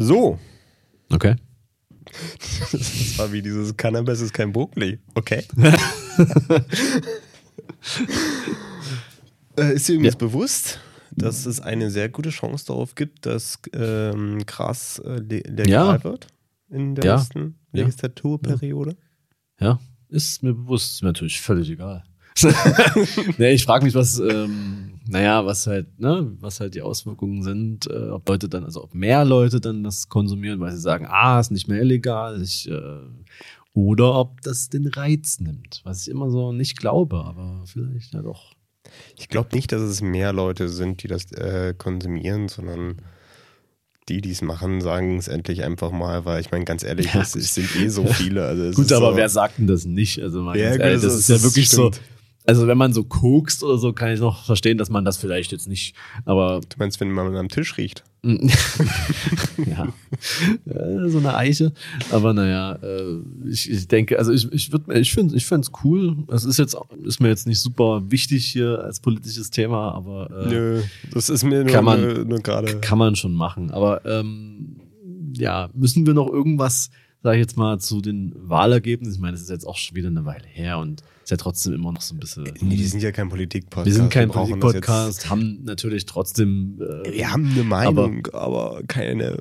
So. Okay. Das war wie dieses Cannabis ist kein Brokkoli. Okay. äh, ist dir übrigens Ja. bewusst, dass es eine sehr gute Chance darauf gibt, dass ähm, Gras äh, le- legal Ja. wird in der Ja. nächsten Ja. Legislaturperiode? Ja, ist mir bewusst, ist mir natürlich völlig egal. nee, ich frage mich, was, ähm, naja, was halt, ne, was halt die Auswirkungen sind, äh, ob Leute dann, also ob mehr Leute dann das konsumieren, weil sie sagen, ah, ist nicht mehr illegal, ich, äh, oder ob das den Reiz nimmt, was ich immer so nicht glaube, aber vielleicht ja doch. Ich glaube nicht, dass es mehr Leute sind, die das äh, konsumieren, sondern die, die es machen, sagen es endlich einfach mal, weil ich meine, ganz ehrlich, Ja, es, es sind eh so viele. Also Gut, aber so, wer sagt denn das nicht? Also mal Ja, ganz ehrlich, das das, ist- ist ja wirklich so. Also wenn man so kokst oder so, kann ich noch verstehen, dass man das vielleicht jetzt nicht, aber Du meinst, wenn man am Tisch riecht? ja, Äh, so eine Eiche. Aber naja, äh, ich, ich denke, also ich, ich würde, ich finde, ich find's cool. Es ist jetzt, ist mir jetzt nicht super wichtig hier als politisches Thema, aber äh, Nö, das ist mir nur, man- nur, nur gerade. kann man schon machen. Aber ähm, ja, müssen wir noch irgendwas, sage ich jetzt mal, zu den Wahlergebnissen? Ich meine, es ist jetzt auch schon wieder eine Weile her und ist ja trotzdem immer noch so ein bisschen. Nee, die sind ja kein Politik-Podcast. wir sind kein Politik-Podcast, haben natürlich trotzdem. Äh, Wir haben eine Meinung, aber, keine.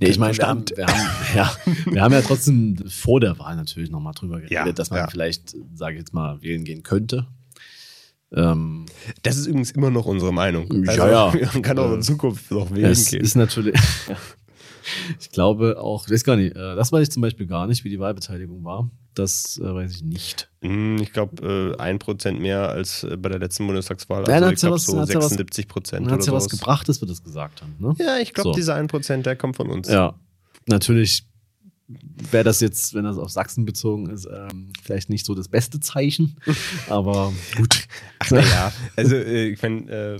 Nee, ich meine, wir haben, wir, haben, ja, wir haben ja trotzdem vor der Wahl natürlich nochmal drüber geredet, Ja, dass man ja. vielleicht, sage ich jetzt mal, wählen gehen könnte. Ähm, Das ist übrigens immer noch unsere Meinung. Also, Ja, ja. Man kann auch in Äh, Zukunft noch wählen es gehen. ist natürlich, ich glaube auch, ich weiß gar nicht, äh, das weiß ich zum Beispiel gar nicht, wie die Wahlbeteiligung war. Das äh, weiß ich nicht. Hm, Ich glaube, äh, ein Prozent mehr als bei der letzten Bundestagswahl. Ja, Also dann ich ja glaube was- so hat's ja was- 76 Prozent Dann hat ja was gebracht, dass wir das gesagt haben. Ne? Ja, ich glaube, So. dieser 1 Prozent, der kommt von uns. Ja, natürlich wäre das jetzt, wenn das auf Sachsen bezogen ist, ähm, vielleicht nicht so das beste Zeichen. Aber gut. Ach naja, also äh, ich meine, äh,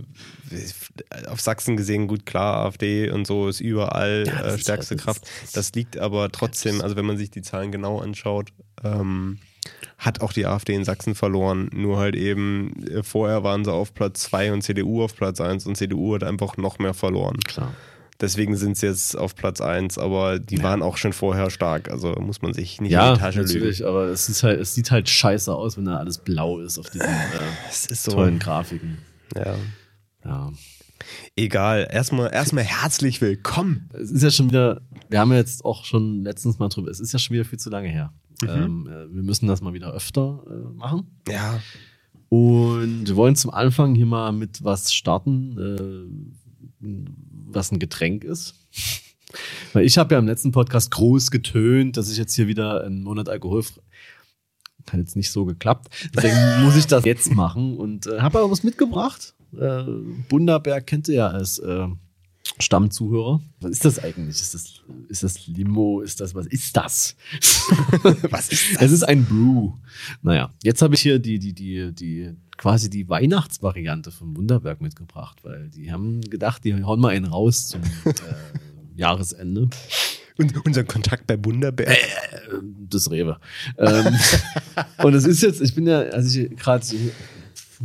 auf Sachsen gesehen, gut, klar, AfD und so ist überall Ja, äh, ist stärkste halt- das Kraft. ist- Das liegt aber trotzdem, also wenn man sich die Zahlen genau anschaut, ähm, hat auch die AfD in Sachsen verloren. Nur halt eben, äh, vorher waren sie auf Platz 2 und CDU auf Platz 1 und CDU hat einfach noch mehr verloren. Klar. Deswegen sind sie jetzt auf Platz 1, aber die Ja. waren auch schon vorher stark. Also muss man sich nicht Ja, in die Tasche natürlich, lügen. aber es, ist halt, es sieht halt scheiße aus, wenn da alles blau ist auf diesen äh, Es ist so. tollen Grafiken. Ja. Ja. Egal, erstmal erstmal herzlich willkommen. Es ist ja schon wieder, wir haben ja jetzt auch schon letztens mal drüber, es ist ja schon wieder viel zu lange her. Mhm. Ähm, äh, wir müssen das mal wieder öfter äh, machen. Ja, Und wir wollen zum Anfang hier mal mit was starten, äh, was ein Getränk ist. Weil ich habe ja im letzten Podcast groß getönt, dass ich jetzt hier wieder einen Monat alkoholfrei. Hat jetzt nicht so geklappt. Deswegen muss ich das jetzt machen und äh, habe aber was mitgebracht. Äh, Bunderberg kennt ihr ja als äh, Stammzuhörer. Was ist das eigentlich? Ist das, ist das Limo? Ist das, was ist das? was ist Es ist ein Brew. Naja, jetzt habe ich hier die, die, die, die, quasi die Weihnachtsvariante vom Wunderberg mitgebracht, weil die haben gedacht, die hauen mal einen raus zum äh, Jahresende. Und unser Kontakt bei Bunderberg. Äh, Das Rewe. Ähm, und es ist jetzt, ich bin ja, als ich gerade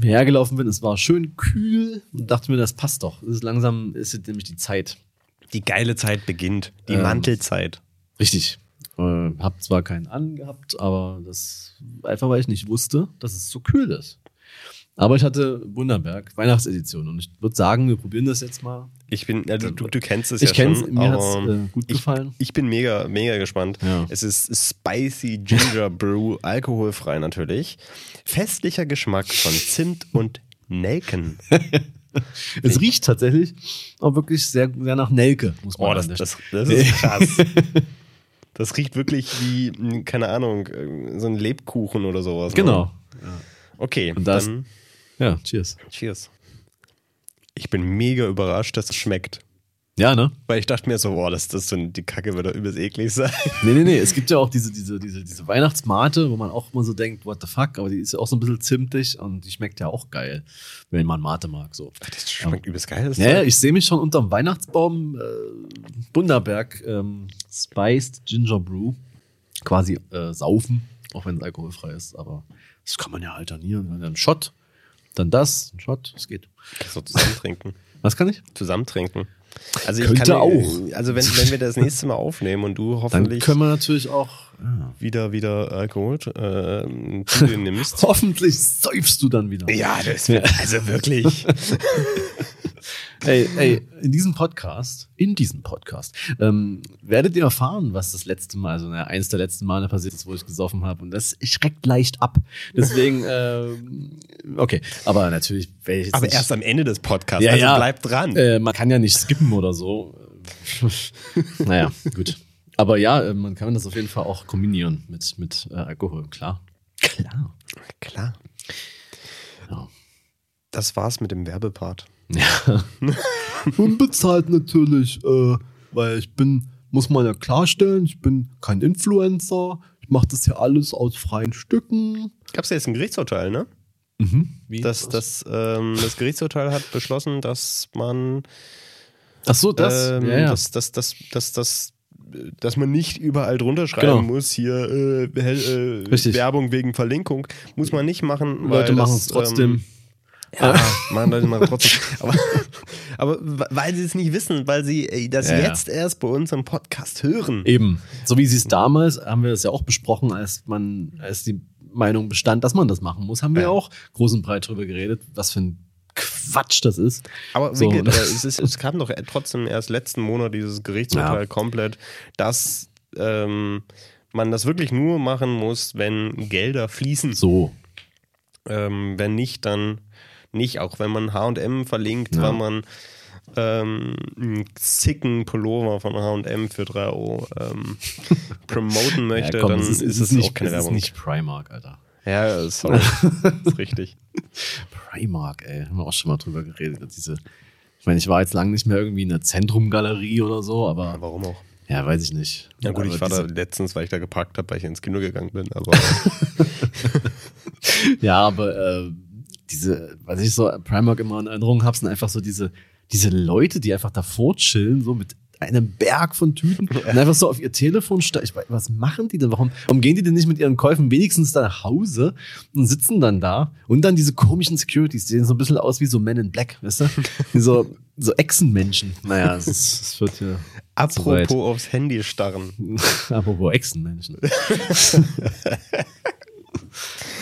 hergelaufen bin, es war schön kühl und dachte mir, das passt doch. Es ist langsam, ist jetzt nämlich die Zeit. Die geile Zeit beginnt. Die Ähm. Mantelzeit. Richtig. Äh, hab zwar keinen angehabt, aber das einfach, weil ich nicht wusste, dass es so kühl ist. Aber ich hatte Wunderberg, Weihnachtsedition. Und ich würde sagen, wir probieren das jetzt mal. Ich bin, also du, du kennst es ich ja kenne es, schon. mir hat es äh, gut ich, gefallen. Ich bin mega, mega gespannt. Ja. Es ist Spicy Ginger Brew, alkoholfrei natürlich. Festlicher Geschmack von Zimt und Nelken. Es riecht tatsächlich auch wirklich sehr, sehr nach Nelke, muss man Oh, das, das, das ist krass. Das riecht wirklich wie, mh, keine Ahnung, äh, so ein Lebkuchen oder sowas. ne? Genau. Okay, Und das- dann Ja, cheers. cheers. Ich bin mega überrascht, dass es schmeckt. Ja, ne? Weil ich dachte mir so, boah, das, das so, die Kacke wird doch übelst eklig sein. Nee, nee, nee. Es gibt ja auch diese, diese, diese, diese Weihnachtsmate, wo man auch immer so denkt, what the fuck, aber die ist ja auch so ein bisschen zimtig und die schmeckt ja auch geil, wenn man Mate mag. So. Das schmeckt übelst geil. Das Ja, ja, ich sehe mich schon unterm Weihnachtsbaum äh, Bunderberg ähm, Spiced Ginger Brew quasi äh, saufen, auch wenn es alkoholfrei ist. Aber das kann man ja alternieren. Dann Shot, dann das, ein Shot, es geht. so zusammen trinken. Was kann ich? Zusammen trinken. Also ich Könnte kann, auch. Also wenn, wenn wir das nächste Mal aufnehmen und du Dann hoffentlich können wir natürlich auch. Ja. wieder wieder Alkohol äh, zu dir nimmst. Hoffentlich säufst du dann wieder. ja, das wird also wirklich. Ey, ey, in diesem Podcast, in diesem Podcast, ähm, werdet ihr erfahren, was das letzte Mal, also naja, eins der letzten Male passiert ist, wo ich gesoffen habe. Und das schreckt leicht ab. Deswegen, ähm, okay. Aber natürlich werde ich jetzt Aber nicht, erst am Ende des Podcasts. Ja, also ja. bleib dran. äh, man kann ja nicht skippen oder so. naja, gut. Aber ja, äh, man kann das auf jeden Fall auch kombinieren mit, mit äh, Alkohol, klar. Klar. Klar. Ja. Das war's mit dem Werbepart. Ja. Unbezahlt natürlich, äh, weil ich bin, muss man ja klarstellen, ich bin kein Influencer. Ich mache das ja alles aus freien Stücken. Gab's ja jetzt ein Gerichtsurteil, ne? Wie? Das, das, ähm, das Gerichtsurteil hat beschlossen, dass man Ach so, das. ähm, ja, ja. Dass, dass, dass, dass, dass, dass man nicht überall drunter schreiben Genau. muss, hier äh, äh. Werbung wegen Verlinkung. Muss man nicht machen. Leute weil machen das, es trotzdem. Ähm, ja, machen Leute machen trotzdem. Aber, aber weil sie es nicht wissen, weil sie äh, das Ja, ja. jetzt erst bei uns im Podcast hören. Eben. So wie sie es damals, haben wir es ja auch besprochen, als man, als die Meinung bestand, dass man das machen muss, haben wir Ja. auch groß und breit drüber geredet, was für ein Quatsch das ist. Aber So. wie, gesagt, äh, es, ist, es kam doch trotzdem erst letzten Monat dieses Gerichtsurteil Ja. komplett, dass ähm, man das wirklich nur machen muss, wenn Gelder fließen. So. Ähm, wenn nicht, dann nicht. Auch wenn man HM verlinkt, Ja. weil man ähm, einen sicken Pullover von HM für 3 Euro ähm, promoten möchte, ja, komm, dann es ist, ist, es nicht, auch keine es ist Werbung. nicht Primark, Alter. Ja, sorry. ist richtig. Primark, ey, haben wir auch schon mal drüber geredet. Diese, ich meine, ich war jetzt lange nicht mehr irgendwie in der Zentrumgalerie oder so, aber Warum auch? ja, weiß ich nicht. Ja gut, aber ich war da letztens, weil ich da geparkt habe, weil ich ins Kino gegangen bin, aber Ja, aber äh, diese, was ich so Primark immer in Erinnerung habe, sind einfach so diese, diese Leute, die einfach davor chillen, so mit einem Berg von Tüten und einfach so auf ihr Telefon steigen. Was machen die denn? Warum, warum gehen die denn nicht mit ihren Käufen wenigstens da nach Hause und sitzen dann da? Und dann diese komischen Securities, die sehen so ein bisschen aus wie so Men in Black, weißt du? Wie so, so Echsenmenschen. Naja, es, es wird hier. apropos weit. aufs Handy starren. Apropos Echsenmenschen.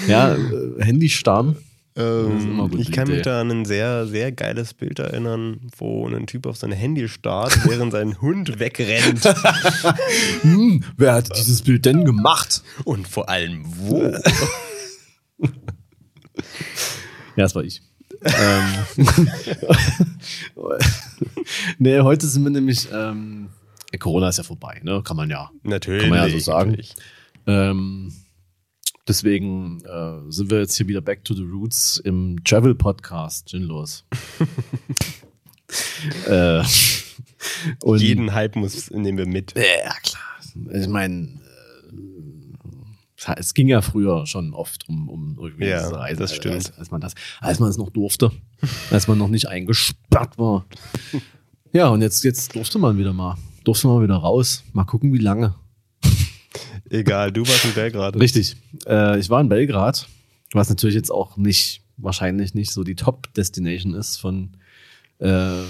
ja, äh, Handy starren. Ähm, ich kann Idee. mich da an ein sehr, sehr geiles Bild erinnern, wo ein Typ auf sein Handy starrt, während sein Hund wegrennt. Hm, wer hat dieses Bild denn gemacht? Und vor allem wo? Ja, das war ich. ähm, nee, heute sind wir nämlich, ähm, Corona ist ja vorbei, ne? Kann man ja. Natürlich. Kann man ja so sagen. Ähm, deswegen äh, sind wir jetzt hier wieder back to the roots im Travel Podcast. Gin los. äh, Jeden Hype muss, nehmen wir mit. Ja, klar. Ich meine, äh, es ging ja früher schon oft um, um irgendwie Ja, diese Reisen, das stimmt. Als, als man das, als man es noch durfte, als man noch nicht eingesperrt war. Ja, und jetzt, jetzt durfte man wieder mal, durfte man wieder raus. Mal gucken, wie lange. Egal, du warst in Belgrad. Richtig. Äh, ich war in Belgrad, was natürlich jetzt auch nicht, wahrscheinlich nicht so die Top-Destination ist von äh,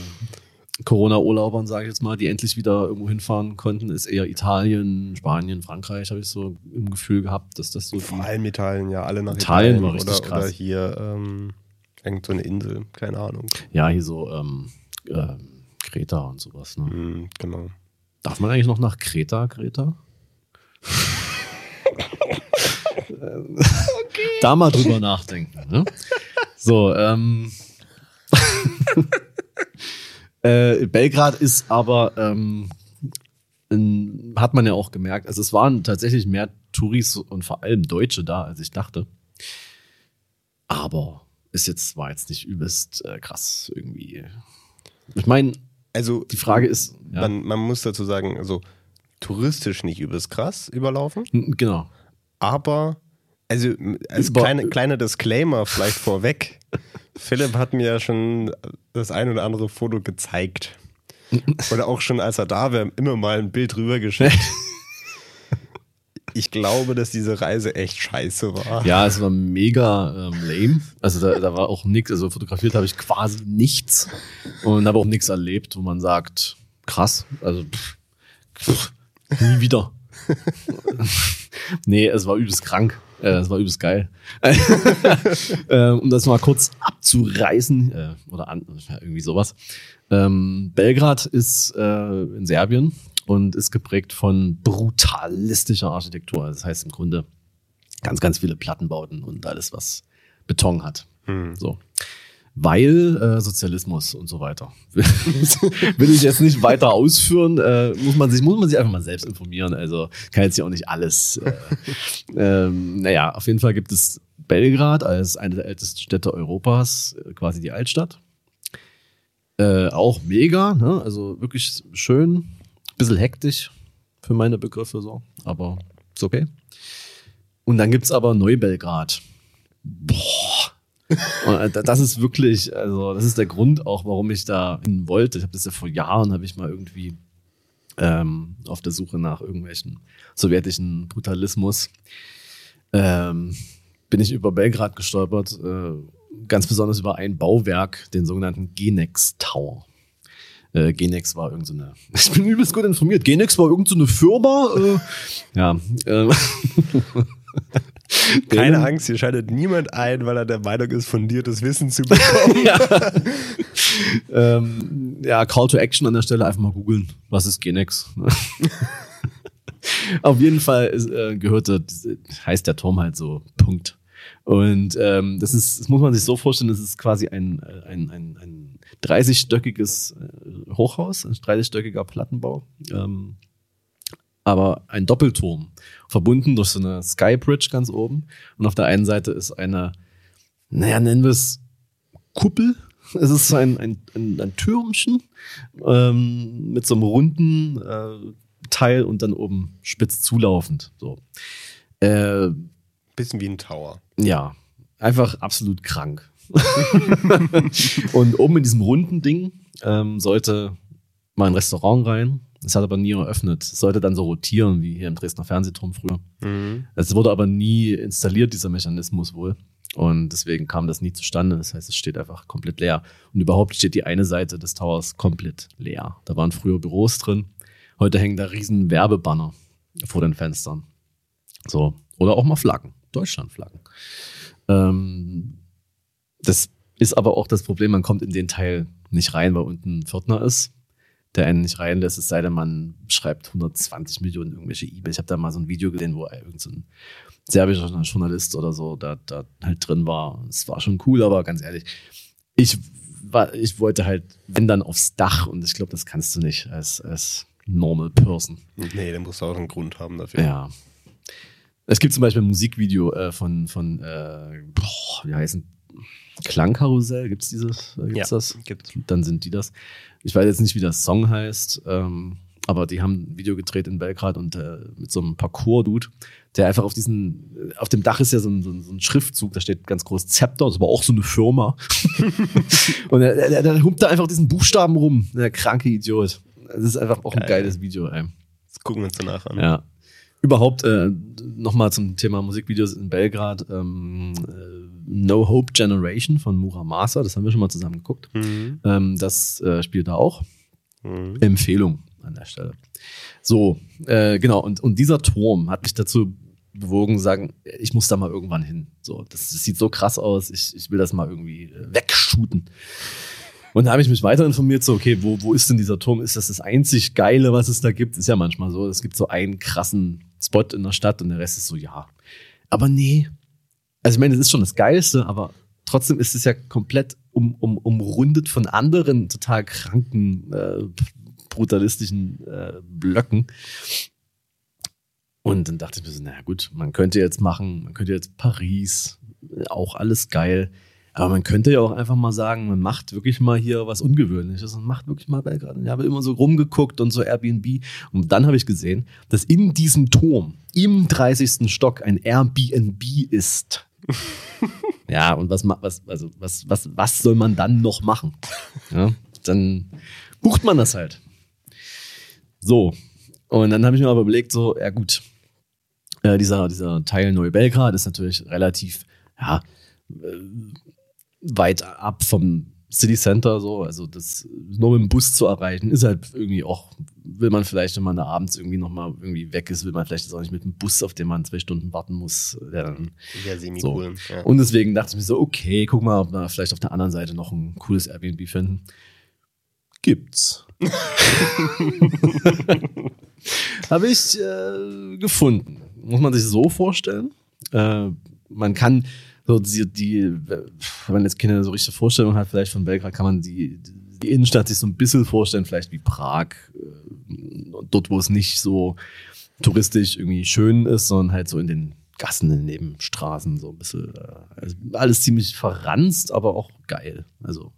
Corona-Urlaubern, sage ich jetzt mal, die endlich wieder irgendwo hinfahren konnten, ist eher Italien, Spanien, Frankreich, habe ich so im Gefühl gehabt, dass das so Vor allem Italien, ja, alle nach Italien Italien. war richtig oder, krass. oder hier ähm, irgend so eine Insel, keine Ahnung. ja, hier so ähm, ähm, Kreta und sowas. Ne? Hm, genau. Darf man eigentlich noch nach Kreta, Kreta? Da mal drüber nachdenken. Ne? So, ähm. äh, Belgrad ist aber, ähm, in, hat man ja auch gemerkt, also es waren tatsächlich mehr Touris und vor allem Deutsche da, als ich dachte. Aber ist jetzt, war jetzt nicht übelst äh, krass irgendwie. Ich meine, Also die Frage ist, ja, man, man muss dazu sagen, also touristisch nicht übelst krass überlaufen, genau. aber also als kleine, kleiner Disclaimer vielleicht vorweg. Philipp hat mir ja schon das ein oder andere Foto gezeigt. Oder auch schon als er da war, immer mal ein Bild rübergeschickt. Ich glaube, dass diese Reise echt scheiße war. Ja, es war mega ähm, lame. Also da, da war auch nichts. Also fotografiert habe ich quasi nichts und habe auch nichts erlebt, wo man sagt, krass. Also pff, pff, nie wieder. nee, es war übelst krank. Äh, es war übelst geil. äh, um das mal kurz abzureißen, äh, oder an, irgendwie sowas. Ähm, Belgrad ist äh, in Serbien und ist geprägt von brutalistischer Architektur. Das heißt im Grunde ganz, ganz viele Plattenbauten und alles, was Beton hat. Hm. So. Weil äh, Sozialismus und so weiter. Will ich jetzt nicht weiter ausführen, äh, muss, man sich, muss man sich einfach mal selbst informieren. Also kann jetzt ja auch nicht alles. Äh, ähm, naja, auf jeden Fall gibt es Belgrad als eine der ältesten Städte Europas, äh, quasi die Altstadt. Äh, auch mega, ne? also wirklich schön, bisschen hektisch für meine Begriffe so, aber ist okay. Und dann gibt's aber Neubelgrad. Boah. Und äh, das ist wirklich, also das ist der Grund auch, warum ich da hin wollte. Ich habe das ja vor Jahren, habe ich mal irgendwie ähm, auf der Suche nach irgendwelchen sowjetischen Brutalismus ähm, bin ich über Belgrad gestolpert, äh, ganz besonders über ein Bauwerk, den sogenannten Genex Tower. Äh, Genex war irgendeine, so ich bin übelst gut informiert, Genex war irgendeine so Firma, äh, ja. Äh, Keine Angst, hier schaltet niemand ein, weil er der Meinung ist, fundiertes Wissen zu bekommen. ja. ähm, ja, Call to Action an der Stelle einfach mal googeln. Was ist Genex? Auf jeden Fall ist, äh, gehörte, heißt der Turm halt so, Punkt. Und ähm, das ist, das muss man sich so vorstellen, das ist quasi ein, ein, ein, ein 30-stöckiges äh, Hochhaus, ein 30-stöckiger Plattenbau. Ähm, aber ein Doppelturm, verbunden durch so eine Skybridge ganz oben. Und auf der einen Seite ist eine, naja, nennen wir es Kuppel. Es ist ein, ein, ein, ein Türmchen ähm, mit so einem runden äh, Teil und dann oben spitz zulaufend. So. Äh, Bisschen wie ein Tower. Ja, einfach absolut krank. und oben in diesem runden Ding ähm, sollte mal ein Restaurant rein. Es hat aber nie eröffnet. Es sollte dann so rotieren, wie hier im Dresdner Fernsehturm früher. Mhm. Es wurde aber nie installiert, dieser Mechanismus wohl. Und deswegen kam das nie zustande. Das heißt, es steht einfach komplett leer. Und überhaupt steht die eine Seite des Towers komplett leer. Da waren früher Büros drin. Heute hängen da riesen Werbebanner vor den Fenstern. So. Oder auch mal Flaggen. Deutschlandflaggen. Ähm, das ist aber auch das Problem, man kommt in den Teil nicht rein, weil unten ein Pförtner ist, der einen nicht reinlässt, es sei denn, man schreibt 120 Millionen irgendwelche E-Mails. Ich habe da mal so ein Video gesehen, wo irgendein so ein serbischer Journalist oder so da, da halt drin war. Es war schon cool, aber ganz ehrlich, ich, war, ich wollte halt, wenn dann aufs Dach und ich glaube, das kannst du nicht als, als normal person. Nee, dann musst du auch einen Grund haben dafür. Ja. Es gibt zum Beispiel ein Musikvideo äh, von, von äh, boah, wie heißen Klangkarussell, gibt's dieses? Äh, gibt's Ja, das? gibt's. Dann sind die das. Ich weiß jetzt nicht, wie der Song heißt, ähm, aber die haben ein Video gedreht in Belgrad und äh, mit so einem Parcours-Dude, der einfach auf diesen, äh, auf dem Dach ist ja so ein, so ein, so ein Schriftzug, da steht ganz groß Zepter, das war auch so eine Firma. und er, der, der humpt da einfach diesen Buchstaben rum, der kranke Idiot. Das ist einfach auch ein Geil. geiles Video, ey. Das gucken wir uns danach an. Ja. Überhaupt äh, nochmal zum Thema Musikvideos in Belgrad. Ähm, äh, no Hope Generation von Muramasa, das haben wir schon mal zusammen geguckt. Mhm. Ähm, das äh, spielt da auch. Mhm. Empfehlung an der Stelle. So, äh, genau. Und, und dieser Turm hat mich dazu bewogen, zu sagen, ich muss da mal irgendwann hin. So, das, das sieht so krass aus. Ich, ich will das mal irgendwie äh, wegshooten. Und da habe ich mich weiter informiert, so, okay, wo, wo ist denn dieser Turm? Ist das das einzig Geile, was es da gibt? Ist ja manchmal so. Es gibt so einen krassen Spot in der Stadt und der Rest ist so, ja. Aber nee. Also ich meine, es ist schon das Geilste, aber trotzdem ist es ja komplett um, um, umrundet von anderen total kranken, äh, brutalistischen äh, Blöcken. Und dann dachte ich mir so, naja gut, man könnte jetzt machen, man könnte jetzt Paris, auch alles geil. Aber man könnte ja auch einfach mal sagen, man macht wirklich mal hier was Ungewöhnliches und macht wirklich mal Belgrad. Ich habe immer so rumgeguckt und so Airbnb. Und dann habe ich gesehen, dass in diesem Turm im 30. Stock ein Airbnb ist. ja, und was, was, also, was, was, was soll man dann noch machen? Ja, dann bucht man das halt. So. Und dann habe ich mir aber überlegt, so, ja gut, Äh, dieser, dieser Teil Neu-Belgrad ist natürlich relativ, ja, äh, weit ab vom City Center, so, also das nur mit dem Bus zu erreichen, ist halt irgendwie auch, will man vielleicht, wenn man da abends irgendwie nochmal irgendwie weg ist, will man vielleicht jetzt auch nicht mit dem Bus, auf den man zwei Stunden warten muss. Der dann, Ja, semi So. cool. Ja. Und deswegen dachte ich mir so, okay, guck mal, ob wir vielleicht auf der anderen Seite noch ein cooles Airbnb finden. Gibt's. Habe ich äh, gefunden. Muss man sich so vorstellen. Äh, man kann so die, die, wenn man jetzt keine so richtige Vorstellung hat, vielleicht von Belgrad, kann man die, die Innenstadt sich so ein bisschen vorstellen, vielleicht wie Prag, äh, dort, wo es nicht so touristisch irgendwie schön ist, sondern halt so in den Gassen, in den Nebenstraßen, so ein bisschen, äh, also alles ziemlich verranzt, aber auch geil. Also,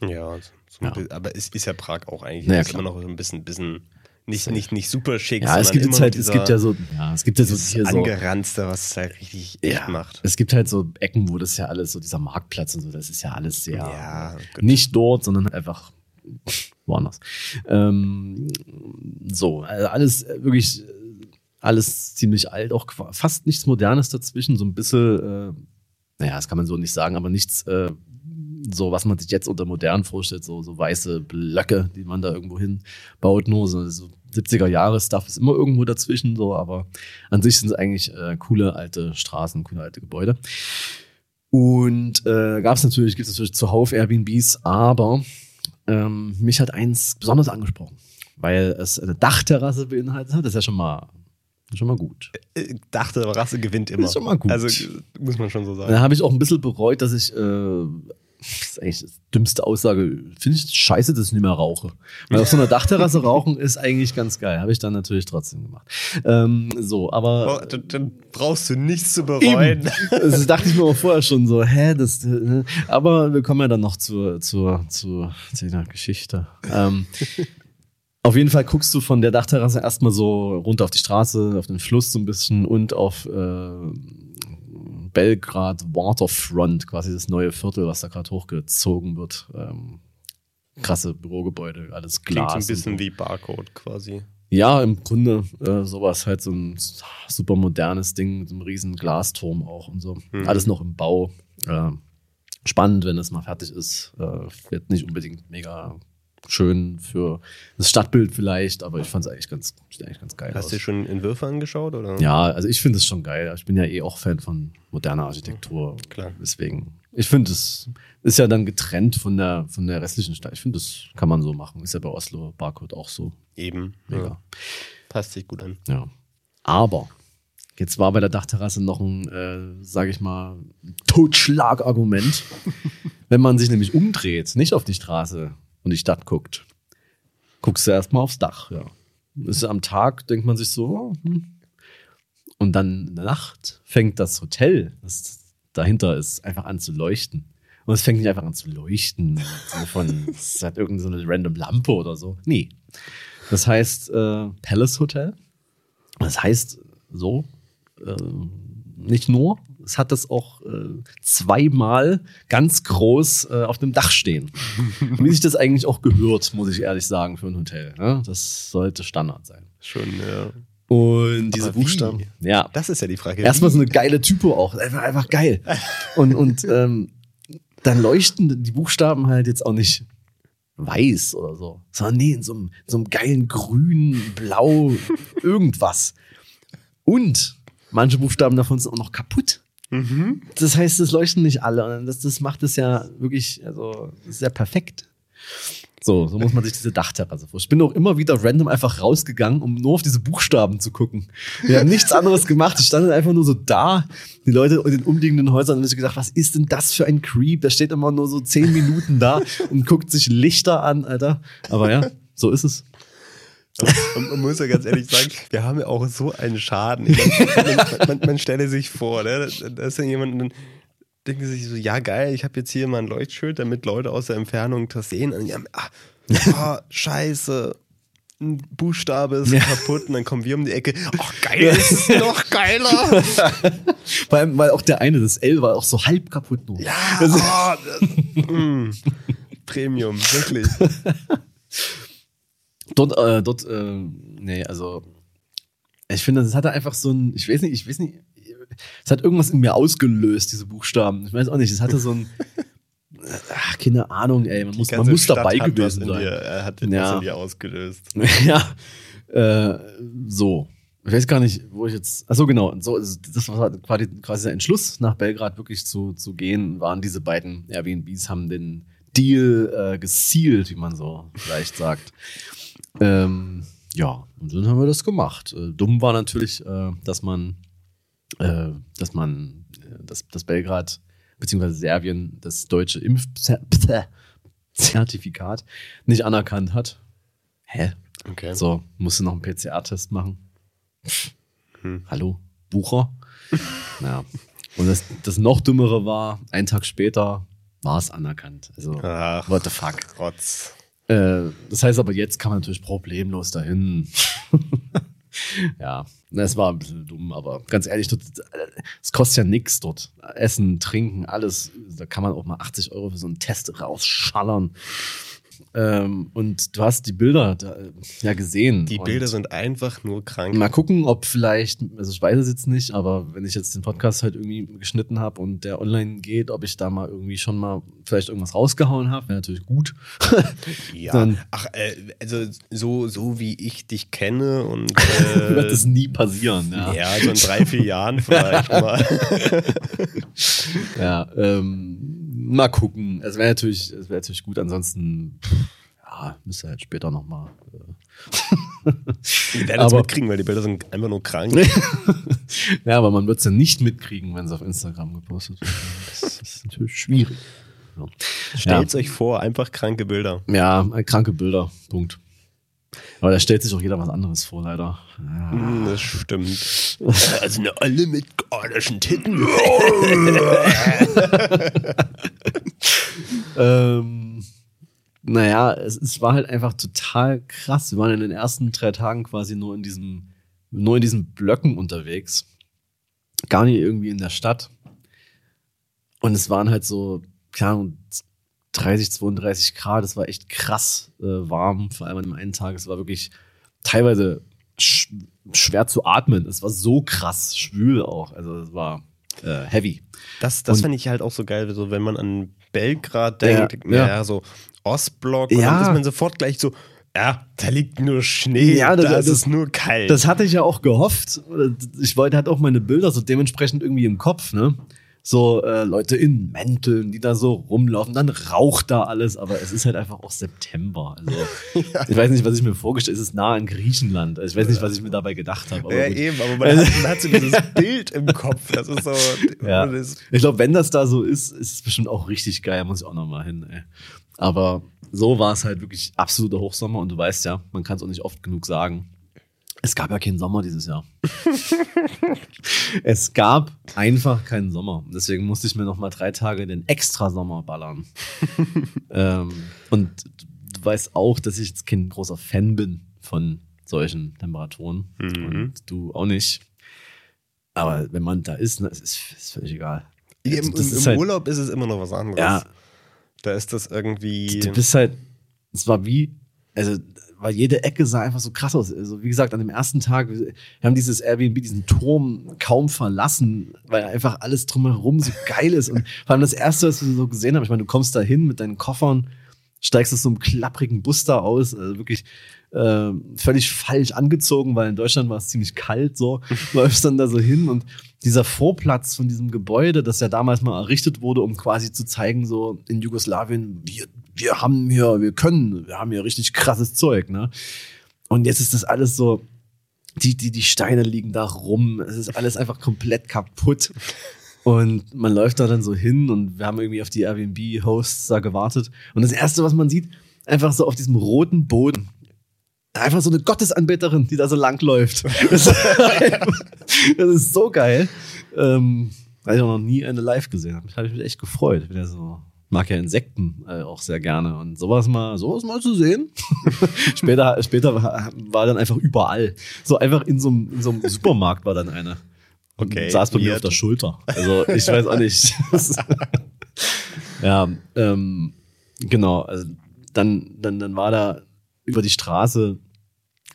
Ja, so Ja. bi- aber es ist ja Prag auch eigentlich Na ja, ist immer noch so ein bisschen, bisschen nicht, nicht, nicht super schick. ja, es gibt jetzt halt, es gibt ja so, ja, es gibt ja so, hier so Angeranzte, was es halt richtig echt ja, macht. Es gibt halt so Ecken, wo das ja alles, so dieser Marktplatz und so, das ist ja alles sehr, Ja, nicht dort, sondern einfach woanders. Ähm, so, also alles äh, wirklich, äh, alles ziemlich alt, auch fast nichts Modernes dazwischen, so ein bisschen, äh, naja, das kann man so nicht sagen, aber nichts, äh, so was man sich jetzt unter modern vorstellt, so, so weiße Blöcke, die man da irgendwo hin baut, nur so, so 70er Jahre Stuff ist immer irgendwo dazwischen, so, aber an sich sind es eigentlich äh, coole alte Straßen, coole alte Gebäude. Und äh, gab es natürlich, gibt es natürlich zuhauf Airbnbs, aber ähm, mich hat eins besonders angesprochen, weil es eine Dachterrasse beinhaltet hat. Das ist ja schon mal, schon mal gut. Ich dachte, aber Rasse gewinnt immer. Ist schon mal gut. Also muss man schon so sagen. Da habe ich auch ein bisschen bereut, dass ich, äh, das ist eigentlich die dümmste Aussage, finde ich scheiße, dass ich nicht mehr rauche. Weil auf so einer Dachterrasse rauchen ist eigentlich ganz geil. Habe ich dann natürlich trotzdem gemacht. Ähm, so, aber. Dann, dann brauchst du nichts zu bereuen. Eben. Das dachte ich mir auch vorher schon so, hä, das, äh, aber wir kommen ja dann noch zur, zur, zur, zu der Geschichte. Ähm, auf jeden Fall guckst du von der Dachterrasse erstmal so runter auf die Straße, auf den Fluss so ein bisschen und auf äh, Belgrad Waterfront, quasi das neue Viertel, was da gerade hochgezogen wird. Ähm, krasse Bürogebäude, alles Klingt Glas. so ein bisschen wie Barcode quasi. Ja, im Grunde äh, sowas halt so ein super modernes Ding mit einem riesen Glasturm auch und so. Mhm. Alles noch im Bau. Äh, spannend, wenn es mal fertig ist. Äh, wird nicht unbedingt mega schön für das Stadtbild vielleicht, aber ich fand es eigentlich ganz, sieht eigentlich ganz geil Hast aus. du dir schon Entwürfe angeschaut? Oder? Ja, also ich finde es schon geil. Ich bin ja eh auch Fan von moderner Architektur. Klar. Deswegen, ich finde, es ist ja dann getrennt von der, von der restlichen Stadt. Ich finde, das kann man so machen. Ist ja bei Oslo Barcode auch so. Eben. Mega. Ja. Passt sich gut an. Ja. Aber jetzt war bei der Dachterrasse noch ein, äh, sage ich mal, Totschlagargument. Wenn man sich nämlich umdreht, nicht auf die Straße und die Stadt guckt, guckst du erstmal aufs Dach. Ja. Ist am Tag, denkt man sich so, oh, hm. und dann in der Nacht fängt das Hotel, das dahinter ist, einfach an zu leuchten. Und es fängt nicht einfach an zu leuchten, von, es hat irgendeine so eine random Lampe oder so. Nee. Das heißt äh, Palace Hotel. Das heißt so, äh, nicht nur, es hat das auch äh, zweimal ganz groß äh, auf dem Dach stehen. Wie sich das eigentlich auch gehört, muss ich ehrlich sagen, für ein Hotel. Ne? Das sollte Standard sein. Schon, ja. Und diese Aber wie? Buchstaben. Ja. Das ist ja die Frage. Erstmal Wie? so eine geile Typo auch. Einfach, einfach geil. Und, und ähm, dann leuchten die Buchstaben halt jetzt auch nicht weiß oder so, sondern nee, in so einem, in so einem geilen Grün, Blau, irgendwas. Und manche Buchstaben davon sind auch noch kaputt. Mhm. Das heißt, es leuchten nicht alle. Und das, das macht es ja wirklich, also, ja perfekt. So, so muss man sich diese Dachterrasse vorstellen. Ich bin auch immer wieder random einfach rausgegangen, um nur auf diese Buchstaben zu gucken. Wir haben nichts anderes gemacht. Ich stand einfach nur so da. Die Leute in den umliegenden Häusern haben sich gedacht, was ist denn das für ein Creep? Der steht immer nur so zehn Minuten da und guckt sich Lichter an, Alter. Aber ja, so ist es. Und man muss ja ganz ehrlich sagen, wir haben ja auch so einen Schaden. Meine, man, man, man stelle sich vor, ne? da ist ja jemand, dann denken sie sich so, ja geil, ich habe jetzt hier mal ein Leuchtschild, damit Leute aus der Entfernung das sehen. Und ja, ah, ah, scheiße, ein Buchstabe ist Ja. kaputt und dann kommen wir um die Ecke. Ach geil, das ist noch geiler. Allem, weil auch der eine, das L war auch so halb kaputt nur. Ja, oh, das, mm, Premium, wirklich. Dort, äh, dort, äh, nee, also Ich finde, das hatte einfach so ein, ich weiß nicht, ich weiß nicht, es hat irgendwas in mir ausgelöst, diese Buchstaben. Ich weiß auch nicht, es hatte so ein, ach, keine Ahnung, ey, man muss, man muss dabei Stadt was gewesen in sein. Dir, er hat etwas Ja. in dir ausgelöst. ja, äh, so. Ich weiß gar nicht, wo ich jetzt. Ach so genau. So, das war quasi, quasi der Entschluss, nach Belgrad wirklich zu, zu gehen, waren diese beiden Airbnbs, haben den Deal äh, gesealt, wie man so leicht sagt. Ähm, ja, und dann haben wir das gemacht. Äh, dumm war natürlich, äh, dass man, äh, dass man, dass, dass Belgrad beziehungsweise Serbien das deutsche Impfzertifikat nicht anerkannt hat. Hä? Okay. So, musste noch einen PCR-Test machen. Hm. Hallo, Bucher? ja. Und das, das noch dümmere war, einen Tag später war es anerkannt. Also, Ach, what the fuck. Rotz. Äh, das heißt aber, jetzt kann man natürlich problemlos dahin. ja, es war ein bisschen dumm, aber ganz ehrlich, dort, es kostet ja nichts dort. Essen, Trinken, alles. Da kann man auch mal 80 Euro für so einen Test rausschallern. Ähm, und du hast die Bilder da, ja gesehen. Die Bilder sind einfach nur krank. Mal gucken, ob vielleicht, also ich weiß es jetzt nicht, aber wenn ich jetzt den Podcast halt irgendwie geschnitten habe und der online geht, ob ich da mal irgendwie schon mal vielleicht irgendwas rausgehauen habe, wäre natürlich gut. Ja. Dann- Ach, äh, also so, so wie ich dich kenne und Wird äh, das nie passieren, ja. ja, so in drei, vier Jahren vielleicht mal. Ja, ähm, mal gucken. Es wäre natürlich, es wäre natürlich gut. Ansonsten, pff, ja, müsste halt später nochmal. Äh. Wir werden es Aber- mitkriegen, weil die Bilder sind einfach nur krank. ja, aber man wird es ja nicht mitkriegen, wenn es auf Instagram gepostet wird. Das ist natürlich schwierig. Ja. Stellt euch vor, einfach kranke Bilder. Ja, kranke Bilder. Punkt. Aber da stellt sich auch jeder was anderes vor, leider. Ja. Hm, Das stimmt. Also ne, alle mit gordischen Titten. Ähm, naja, es, es war halt einfach total krass. Wir waren in den ersten drei Tagen quasi nur in diesem, nur in diesen Blöcken unterwegs. Gar nicht irgendwie in der Stadt. Und es waren halt so, keine Ahnung, 30, 32 Grad. Es war echt krass äh, warm, vor allem an dem einen Tag. Es war wirklich teilweise sch schwer zu atmen. Es war so krass schwül auch. Also es war äh, heavy. Das, das finde ich halt auch so geil, so wenn man an Belgrad denkt, ja. ja, so Ostblock, und Ja. dann ist man sofort gleich so, ja, da liegt nur Schnee, Ja, das- da ist das- es nur kalt. Das hatte ich ja auch gehofft. Ich wollte halt auch meine Bilder so dementsprechend irgendwie im Kopf, ne? So äh, Leute in Mänteln, die da so rumlaufen, dann raucht da alles, aber es ist halt einfach auch September. Also ich weiß nicht, was ich mir vorgestellt habe. Es ist nah an Griechenland. Also, ich weiß nicht, was ich mir dabei gedacht habe. aber ja, gut. eben, aber man hat, man hat so dieses Bild im Kopf. Das ist so. Ja. Ich glaube, wenn das da so ist, ist es bestimmt auch richtig geil. Muss ich auch noch mal hin. Ey. Aber so war es halt wirklich absoluter Hochsommer und du weißt ja, man kann es auch nicht oft genug sagen. Es gab ja keinen Sommer dieses Jahr. es gab einfach keinen Sommer. Deswegen musste ich mir noch mal drei Tage den Extrasommer ballern. ähm, und du weißt auch, dass ich jetzt kein großer Fan bin von solchen Temperaturen. Mhm. Und du auch nicht. Aber wenn man da ist, ne, es ist, ist völlig egal. Im, Das im, ist im halt- Urlaub ist es immer noch was anderes. Ja, Da ist das irgendwie. du bist halt, es war wie, also, weil jede Ecke sah einfach so krass aus. Also, wie gesagt, an dem ersten Tag, wir haben dieses Airbnb, diesen Turm kaum verlassen, weil einfach alles drumherum so geil ist. Und vor allem das erste, was wir so gesehen haben, ich meine, du kommst da hin mit deinen Koffern, steigst aus so einem klapprigen Bus da aus, also wirklich äh, völlig falsch angezogen, weil in Deutschland war es ziemlich kalt, so, läufst dann da so hin und dieser Vorplatz von diesem Gebäude, das ja damals mal errichtet wurde, um quasi zu zeigen, so in Jugoslawien, wir, wir haben hier, wir können, wir haben hier richtig krasses Zeug, ne? Und jetzt ist das alles so, die, die, die Steine liegen da rum, es ist alles einfach komplett kaputt. Und man läuft da dann so hin und wir haben irgendwie auf die Airbnb-Hosts da gewartet. Und das Erste, was man sieht, einfach so auf diesem roten Boden, einfach so eine Gottesanbeterin, die da so lang läuft. Das, das ist so geil. Ähm, weil ich auch noch nie eine live gesehen habe. Da habe ich mich echt gefreut. Ich ja so, mag ja Insekten äh, auch sehr gerne. Und sowas mal, sowas mal zu sehen. später, später war, war dann einfach überall. So einfach in so einem, in so einem Supermarkt war dann eine. Und Okay, saß bei mir auf der Schulter. Also ich weiß auch nicht. ja, ähm, genau. Also dann, dann, dann war da über die Straße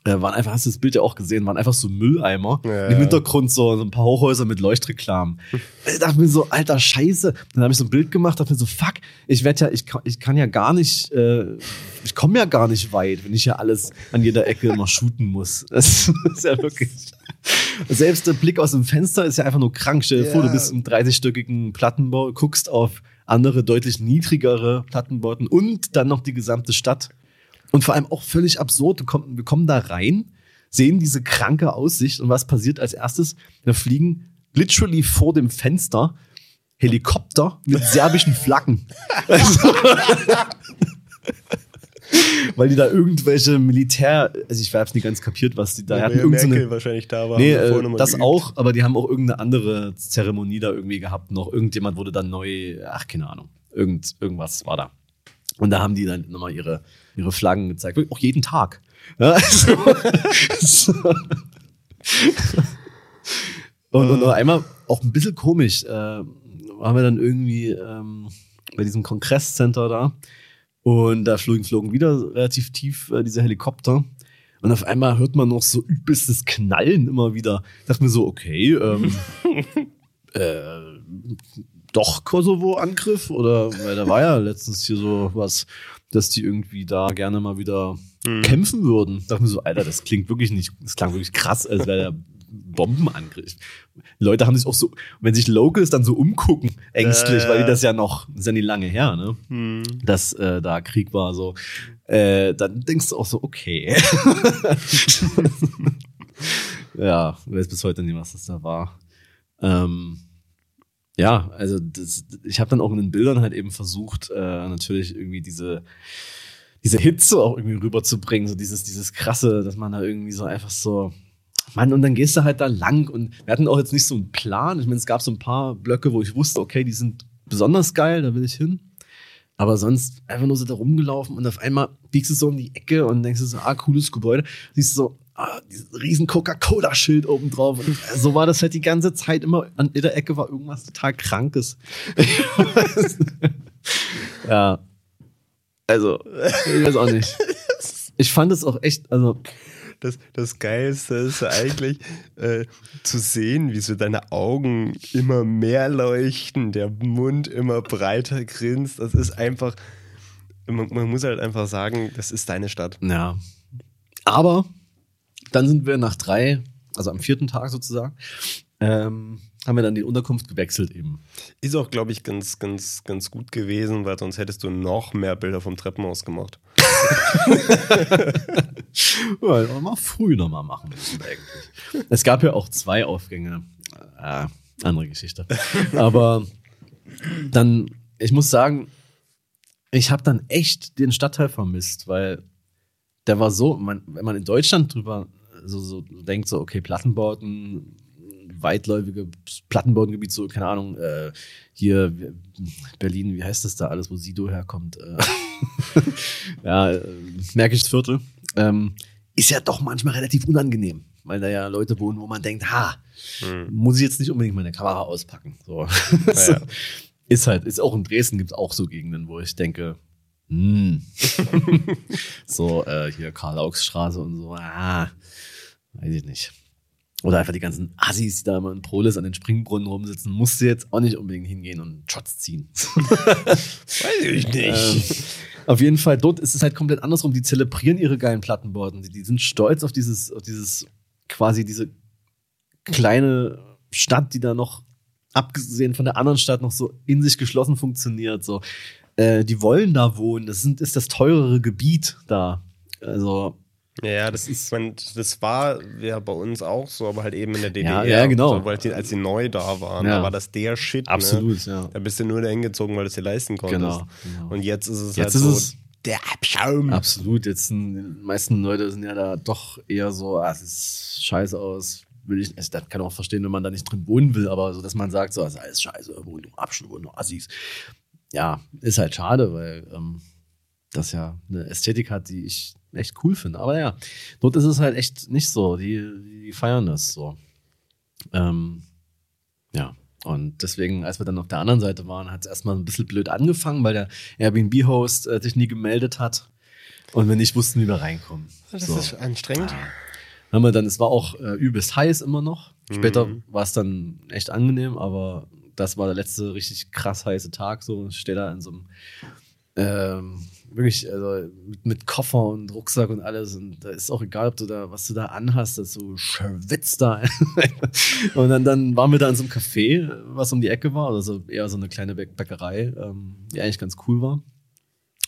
waren einfach, hast du das Bild ja auch gesehen, waren einfach so Mülleimer. Ja, Im ja. Hintergrund so, so ein paar Hochhäuser mit Leuchtreklamen. Ich dachte mir so, alter Scheiße. Dann habe ich so ein Bild gemacht, dachte mir so, fuck, ich werde ja, ich kann, ich kann ja gar nicht, äh, ich komme ja gar nicht weit, wenn ich ja alles an jeder Ecke immer shooten muss. Das ist ja wirklich. Selbst der Blick aus dem Fenster ist ja einfach nur krank. Stell dir vor, du Ja. bist im 30-stöckigen Plattenbau, guckst auf andere, deutlich niedrigere Plattenbauten und dann noch die gesamte Stadt. Und vor allem auch völlig absurd. Wir kommen da rein, sehen diese kranke Aussicht und was passiert als erstes? Da fliegen literally vor dem Fenster Helikopter mit serbischen Flaggen. Also, weil die da irgendwelche Militär, also ich habe es nicht ganz kapiert, was die da hatten. So eine- Merkel wahrscheinlich da war. Nee, äh, das geübt. auch, aber die haben auch irgendeine andere Zeremonie da irgendwie gehabt noch. Irgendjemand wurde dann neu, ach, keine Ahnung. Irgend, irgendwas war da. Und da haben die dann nochmal ihre, ihre Flaggen gezeigt. Auch jeden Tag. Ja, also, so. und, und noch einmal, auch ein bisschen komisch, äh, waren wir dann irgendwie ähm, bei diesem Kongresscenter da. Und da flogen, flogen wieder relativ tief äh, diese Helikopter. Und auf einmal hört man noch so übelstes Knallen immer wieder. Ich dachte mir so, okay, ähm, äh, doch Kosovo-Angriff? Oder, weil da war ja letztens hier so was, dass die irgendwie da gerne mal wieder kämpfen würden. Ich dachte mir so, Alter, das klingt wirklich nicht, das klang wirklich krass, als wäre der Bombenangriff. Leute haben sich auch so, wenn sich Locals dann so umgucken, ängstlich, Äh. weil die das ja noch, das ist ja nicht lange her, ne? Hm. dass äh, da Krieg war, so, äh, dann denkst du auch so, okay. ja, weiß bis heute nicht, was das da war. Ähm, ja, also das, ich habe dann auch in den Bildern halt eben versucht, äh, natürlich irgendwie diese diese Hitze auch irgendwie rüberzubringen, so dieses dieses krasse, dass man da irgendwie so einfach so Mann, und dann gehst du halt da lang und wir hatten auch jetzt nicht so einen Plan. Ich meine, es gab so ein paar Blöcke, wo ich wusste, okay, die sind besonders geil, da will ich hin. Aber sonst einfach nur so da rumgelaufen und auf einmal biegst du so in die Ecke und denkst du so, ah, cooles Gebäude. Siehst du so, ah, dieses riesen Coca-Cola-Schild oben drauf. Und so war das halt die ganze Zeit immer. An jeder Ecke war irgendwas total Krankes. ja. Also, ich weiß auch nicht. Ich fand es auch echt, also, Das, das Geilste ist eigentlich äh, zu sehen, wie so deine Augen immer mehr leuchten, der Mund immer breiter grinst. Das ist einfach, man, man muss halt einfach sagen, das ist deine Stadt. Ja. Aber dann sind wir nach drei, also am vierten Tag sozusagen, ähm, haben wir dann die Unterkunft gewechselt eben. Ist auch, glaube ich, ganz, ganz, ganz gut gewesen, weil sonst hättest du noch mehr Bilder vom Treppenhaus gemacht. Ja, mal früh nochmal machen müssen eigentlich. Es gab ja auch zwei Aufgänge. Äh, andere Geschichte. Aber dann, ich muss sagen, ich habe dann echt den Stadtteil vermisst, weil der war so, man, wenn man in Deutschland drüber so, so denkt, so, okay, Plattenbauten, weitläufige Plattenbautengebiet, so, keine Ahnung, äh, hier Berlin, wie heißt das da alles, wo Sido herkommt? Äh, ja, äh, Märkisches Viertel. Ähm, ist ja doch manchmal relativ unangenehm, weil da ja Leute wohnen, wo man denkt, ha, muss ich jetzt nicht unbedingt meine Kamera auspacken. So. So. Ja. Ist halt, ist auch in Dresden gibt es auch so Gegenden, wo ich denke, hm. so äh, hier Karl-Augs-Straße und so, ah, weiß ich nicht. Oder einfach die ganzen Assis, die da immer in Prolis an den Springbrunnen rumsitzen, musst du jetzt auch nicht unbedingt hingehen und Shots ziehen. Weiß ich Ähm, auf jeden Fall, dort ist es halt komplett andersrum. Die zelebrieren ihre geilen Plattenbauten. Die, die sind stolz auf dieses, auf dieses, quasi diese kleine Stadt, die da noch, abgesehen von der anderen Stadt, noch so in sich geschlossen funktioniert. So. Äh, die wollen da wohnen. Das sind, ist das teurere Gebiet da. Also, Ja, das ist, man, das war ja bei uns auch so, aber halt eben in der DDR. Ja, ja, genau. So, weil die, als die neu da waren, Ja. da war das der Shit. Ne? absolut, ja. Da bist du nur dahin gezogen, weil du es dir leisten konntest. Genau, genau. Und jetzt ist es Jetzt halt ist so es- der Abschaum. Absolut. Jetzt sind, die meisten Leute sind ja da doch eher so, ah, es ist scheiße aus. Will ich, also, das kann auch verstehen, wenn man da nicht drin wohnen will, aber so, dass man sagt, so, es ist alles scheiße, Abschnitt, wohnen nur Assis. Ja, ist halt schade, weil ähm, das ja eine Ästhetik hat, die ich echt cool finde. Aber ja, dort ist es halt echt nicht so. Die, die feiern das so. Ähm, ja. Und deswegen, als wir dann auf der anderen Seite waren, hat es erstmal ein bisschen blöd angefangen, weil der Airbnb-Host äh, sich nie gemeldet hat. Und wenn nicht, wussten, wie wir reinkommen. Das So. ist anstrengend. haben wir dann, es war auch äh, übelst heiß immer noch. Später Mhm. war es dann echt angenehm, aber das war der letzte richtig krass heiße Tag. So, ich stehe da in so einem ähm, wirklich also mit, mit Koffer und Rucksack und alles und da ist auch egal, ob du da was du da anhast, das so schwitzt da. und dann, dann waren wir da in so einem Café, was um die Ecke war, also eher so eine kleine Bäck- Bäckerei, ähm, die eigentlich ganz cool war.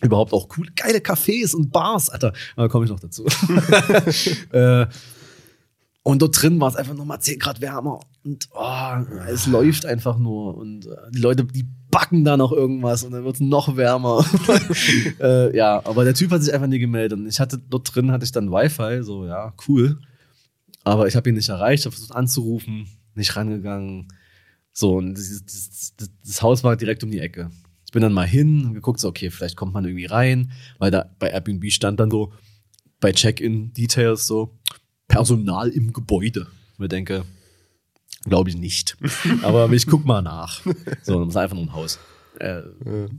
Überhaupt auch cool, geile Cafés und Bars, Alter. Aber komme ich noch dazu. äh, und dort drin war es einfach nochmal 10 Grad wärmer. Und oh, es läuft einfach nur. Und äh, die Leute, die backen da noch irgendwas und dann wird es noch wärmer. äh, ja, aber der Typ hat sich einfach nie gemeldet. Und ich hatte dort drin hatte ich dann Wi-Fi, so ja, cool. Aber ich habe ihn nicht erreicht, habe versucht anzurufen, nicht rangegangen. So, und dieses, dieses, das, das Haus war direkt um die Ecke. Ich bin dann mal hin und geguckt, so, okay, vielleicht kommt man irgendwie rein, weil da bei Airbnb stand dann so, bei Check-in-Details so, Personal im Gebäude. Ich mir denke, glaube ich nicht. Aber ich guck mal nach. So, das ist einfach nur ein Haus. Äh,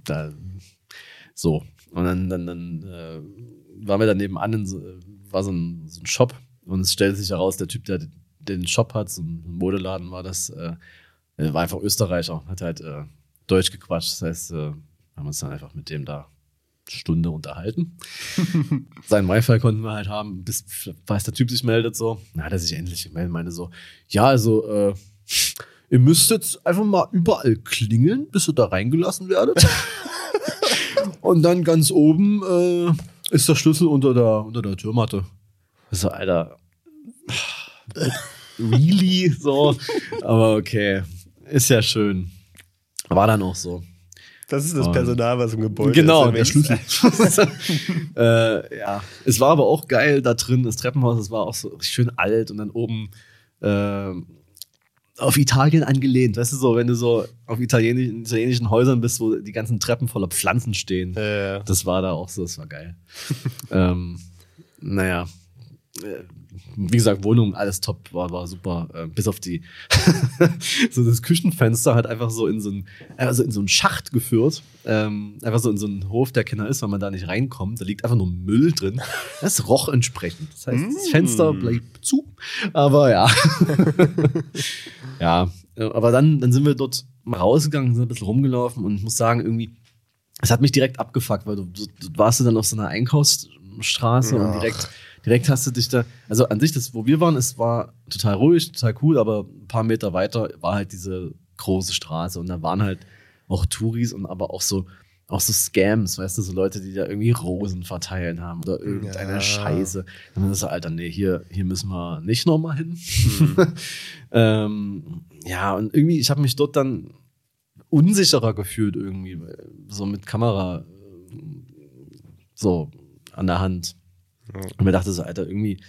da, so. Und dann, dann, dann äh, waren wir dann nebenan, in so, war so ein, so ein Shop und es stellte sich heraus, der Typ, der den Shop hat, so ein Modeladen war das, äh, war einfach Österreicher, hat halt äh, Deutsch gequatscht. Das heißt, äh, haben uns dann einfach mit dem da Stunde unterhalten. Sein Wi-Fi konnten wir halt haben, bis weiß der Typ sich meldet so. Na, hat er sich endlich gemeldet, meinte so, ja, also, äh, ihr müsst jetzt einfach mal überall klingeln, bis ihr da reingelassen werdet. Und dann ganz oben äh, ist der Schlüssel unter der, unter der Türmatte. So, Alter. Really? So. Aber okay. Ist ja schön. War dann auch so. Das ist das Personal, was im Gebäude Genau, der ist. Schlüssel. äh, ja, es war aber auch geil da drin, das Treppenhaus, es war auch so schön alt und dann oben äh, auf Italien angelehnt. Weißt du so, wenn du so auf italienisch, italienischen Häusern bist, wo die ganzen Treppen voller Pflanzen stehen. Äh, Das war da auch so, das war geil. ähm, naja, äh, wie gesagt, Wohnung, alles top, war, war super. Äh, bis auf die, so das Küchenfenster hat einfach so in so einen, also in so einen Schacht geführt. Ähm, einfach so in so einen Hof, der keiner ist, weil man da nicht reinkommt. Da liegt einfach nur Müll drin. Das roch entsprechend. Das heißt, das Mm. Fenster bleibt zu. Aber ja. ja, äh, aber dann, dann sind wir dort mal rausgegangen, sind ein bisschen rumgelaufen und ich muss sagen, irgendwie, es hat mich direkt abgefuckt, weil du, du, du warst du dann auf so einer Einkaufsstraße und Ach. direkt, direkt hast du dich da, also an sich, das, wo wir waren, es war total ruhig, total cool, aber ein paar Meter weiter war halt diese große Straße und da waren halt auch Touris und aber auch so, auch so Scams, weißt du, so Leute, die da irgendwie Rosen verteilen haben oder irgendeine Ja. Scheiße. Und dann ist so, Alter, nee, hier, hier müssen wir nicht nochmal hin. ähm, ja, und irgendwie, ich habe mich dort dann unsicherer gefühlt irgendwie, so mit Kamera so an der Hand. Und mir dachte so, Alter, irgendwie,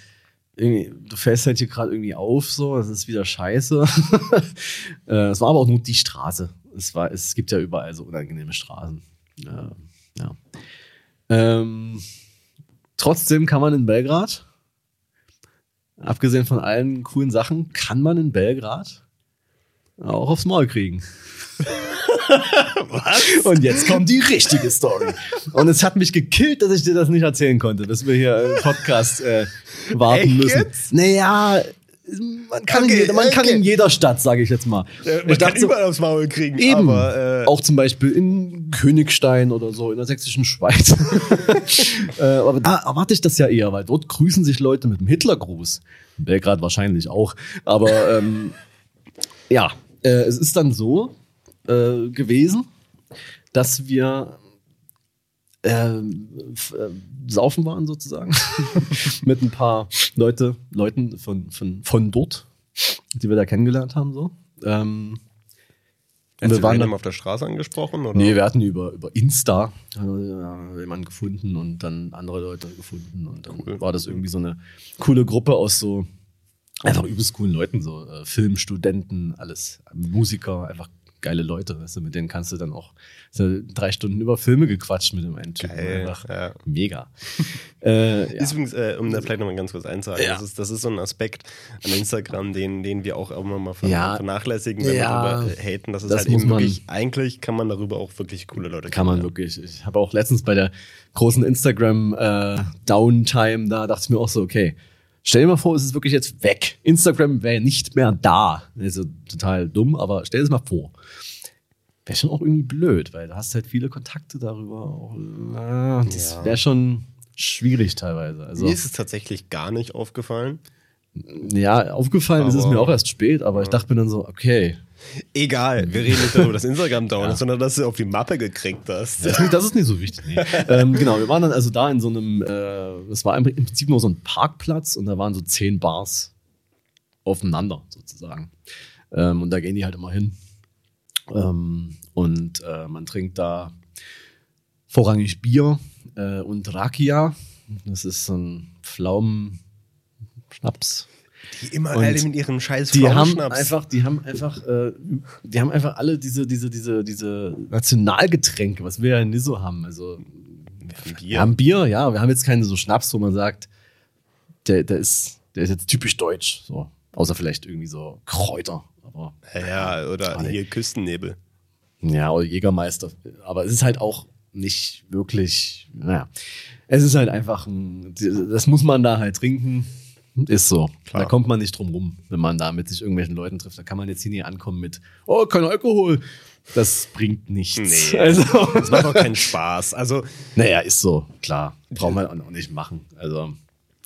irgendwie du fällst halt hier gerade irgendwie auf, so, das ist wieder scheiße. Äh, Es war aber auch nur die Straße. Es, war, es gibt ja überall so unangenehme Straßen. Ja. ja. Ähm, trotzdem kann man in Belgrad, abgesehen von allen coolen Sachen, kann man in Belgrad auch aufs Maul kriegen. Was? Und jetzt kommt die richtige Story. Und es hat mich gekillt, dass ich dir das nicht erzählen konnte, bis wir hier im Podcast äh, warten Echt müssen. jetzt? Naja, man kann, in, Okay, jeder, man kann okay. in jeder Stadt, sage ich jetzt mal. äh, man ich kann dachte überall aufs Maul kriegen. Eben. Aber, äh, auch zum Beispiel in Königstein oder so, in der sächsischen Schweiz. äh, aber da erwarte ich das ja eher, weil dort grüßen sich Leute mit dem Hitlergruß. In Belgrad wahrscheinlich auch. Aber ähm, ja, äh, es ist dann so äh, gewesen, dass wir ähm, äh, saufen waren sozusagen mit ein paar Leute, Leuten von, von, von dort, die wir da kennengelernt haben. So. Ähm, Hast wir waren dann- auf der Straße angesprochen? Oder? Nee, wir hatten über, über Insta äh, jemanden gefunden und dann andere Leute gefunden. Und dann Cool. war das irgendwie so eine coole Gruppe aus so einfach übelst coolen Leuten, so äh, Filmstudenten, alles, Musiker, einfach geile Leute, weißt du, mit denen kannst du dann auch so drei Stunden über Filme gequatscht mit dem einen Typen. Geil, Einfach ja. mega. äh, ja. Ist übrigens, äh, um da vielleicht nochmal ganz kurz einzuhaken, Ja. das, ist, das ist so ein Aspekt an Instagram, den, den wir auch immer mal vernachlässigen, wenn wir darüber haten. Das ist Das halt eben wirklich, eigentlich kann man darüber auch wirklich coole Leute Kann man wirklich. Ich habe auch letztens bei der großen Instagram äh, da dachte ich mir auch so, okay, stell dir mal vor, es ist wirklich jetzt weg. Instagram wäre nicht mehr da. Also total dumm, aber stell dir das mal vor. Wäre schon auch irgendwie blöd, weil du hast halt viele Kontakte darüber. Auch, äh, das Ja. wäre schon schwierig teilweise. Also Mir ist es tatsächlich gar nicht aufgefallen. ja, aufgefallen ist es Aber- mir auch erst spät, aber ich dachte mir dann so, okay, Egal, wir reden nicht darüber, dass Instagram down ist, sondern dass du auf die Mappe gekriegt hast. Das ist nicht, das ist nicht so wichtig. Nee. ähm, genau, wir waren dann also da in so einem, äh, es war im Prinzip nur so ein Parkplatz und da waren so zehn Bars aufeinander sozusagen. Ähm, und da gehen die halt immer hin. Ähm, und äh, man trinkt da vorrangig Bier äh, und Rakia. Das ist so ein Pflaumenschnaps. Die immer Und alle mit ihrem scheiß Die haben einfach, die haben einfach, äh, die haben einfach alle diese, diese, diese, diese Nationalgetränke, was wir ja nicht so haben. Also Bier. wir haben Bier, ja, wir haben jetzt keinen so Schnaps, wo man sagt, der, der ist, der ist jetzt typisch deutsch, so. Außer vielleicht irgendwie so Kräuter, aber ja, oder nee. hier Küstennebel. ja, oder Jägermeister. Aber es ist halt auch nicht wirklich, naja. Es ist halt einfach ein, das muss man da halt trinken. Ist so. Klar. Da kommt man nicht drum rum, wenn man da mit sich irgendwelchen Leuten trifft. Da kann man jetzt hier nie ankommen mit, oh, kein Alkohol. Das bringt nichts. Nee. Also, Das macht auch keinen Spaß. Also, naja, ist so, klar. Braucht man auch nicht machen. Also,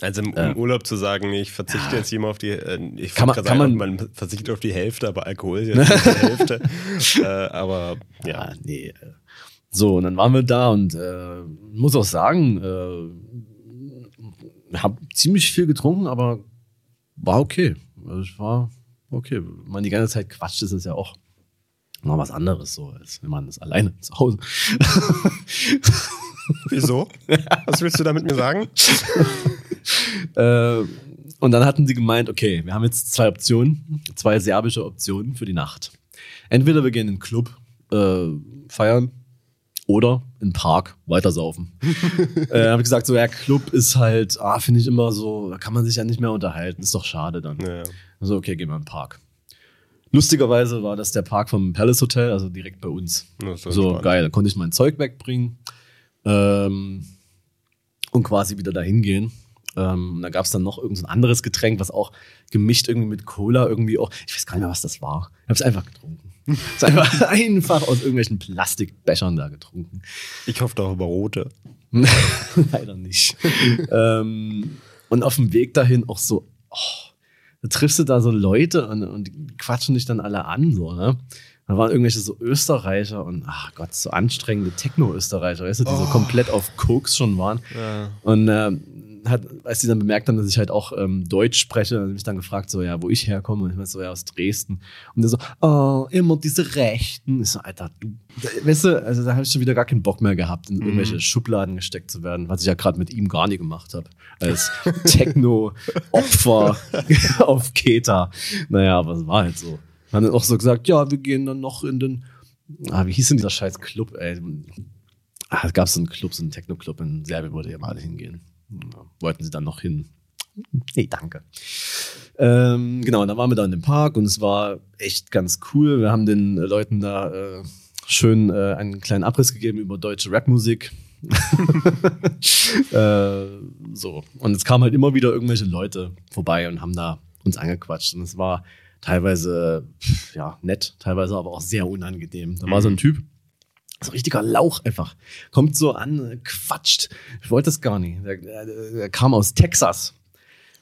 also im, im Urlaub zu sagen, ich verzichte jetzt hier mal auf die, äh, ich Kann man- kann sagen, man- man verzichtet auf die Hälfte, aber Alkohol ist jetzt nicht die Hälfte. äh, aber ja, ja, nee. äh. So, und dann waren wir da und äh, muss auch sagen, äh, habe ziemlich viel getrunken, aber war okay. Also es war okay. Wenn man die ganze Zeit quatscht, ist es ja auch noch was anderes, so als wenn man das alleine zu Hause. wieso? Was willst du da mit mir sagen? äh, und dann hatten sie gemeint, okay, wir haben jetzt zwei Optionen, zwei serbische Optionen für die Nacht. Entweder wir gehen in den Club äh, feiern oder in den Park weitersaufen. äh, habe ich gesagt, so ja, Club ist halt, ah, finde ich immer so, da kann man sich ja nicht mehr unterhalten, ist doch schade dann. Ja. Also okay, gehen wir in den Park. Lustigerweise war das der Park vom Palace Hotel, also direkt bei uns. So entspannt. geil, da konnte ich mein Zeug wegbringen ähm, und quasi wieder dahin gehen. Ähm, und da gab es dann noch irgendein so anderes Getränk, was auch gemischt irgendwie mit Cola irgendwie auch. Ich weiß gar nicht mehr, was das war. Ich habe es einfach getrunken. Hab's einfach, einfach aus irgendwelchen Plastikbechern da getrunken. Ich hoffe doch über rote. Leider nicht. ähm, und auf dem Weg dahin auch so, oh, da triffst du da so Leute und, und die quatschen dich dann alle an, so, ne? Da waren irgendwelche so Österreicher und, ach Gott, so anstrengende Techno-Österreicher, weißt du, die so komplett auf Koks schon waren. Ja. Und ähm, hat, als die dann bemerkt haben, dass ich halt auch ähm, Deutsch spreche, haben sie mich dann gefragt, so, ja, wo ich herkomme. Und ich meinte so, ja, aus Dresden. Und der so, oh, immer diese Rechten. Ich so, Alter, du, weißt du, also da habe ich schon wieder gar keinen Bock mehr gehabt, in irgendwelche Schubladen gesteckt zu werden, was ich ja gerade mit ihm gar nie gemacht habe. Als Techno-Opfer auf Keta. Naja, aber es war halt so. Haben dann auch so gesagt, ja, wir gehen dann noch in den, ah, wie hieß denn dieser scheiß Club, ey? Ah, es gab so einen Club, so einen Techno-Club in Serbien, wo die immer alle hingehen. Wollten sie dann noch hin. Nee, danke. Ähm, genau, und dann waren wir da in dem Park und es war echt ganz cool. Wir haben den Leuten da äh, schön äh, einen kleinen Abriss gegeben über deutsche Rapmusik. äh, so. Und es kamen halt immer wieder irgendwelche Leute vorbei und haben da uns angequatscht. Und es war teilweise ja, nett, teilweise aber auch sehr unangenehm. Da war so ein Typ, so ein richtiger Lauch einfach. Kommt so an, quatscht. Ich wollte das gar nicht. Der, der, der kam aus Texas.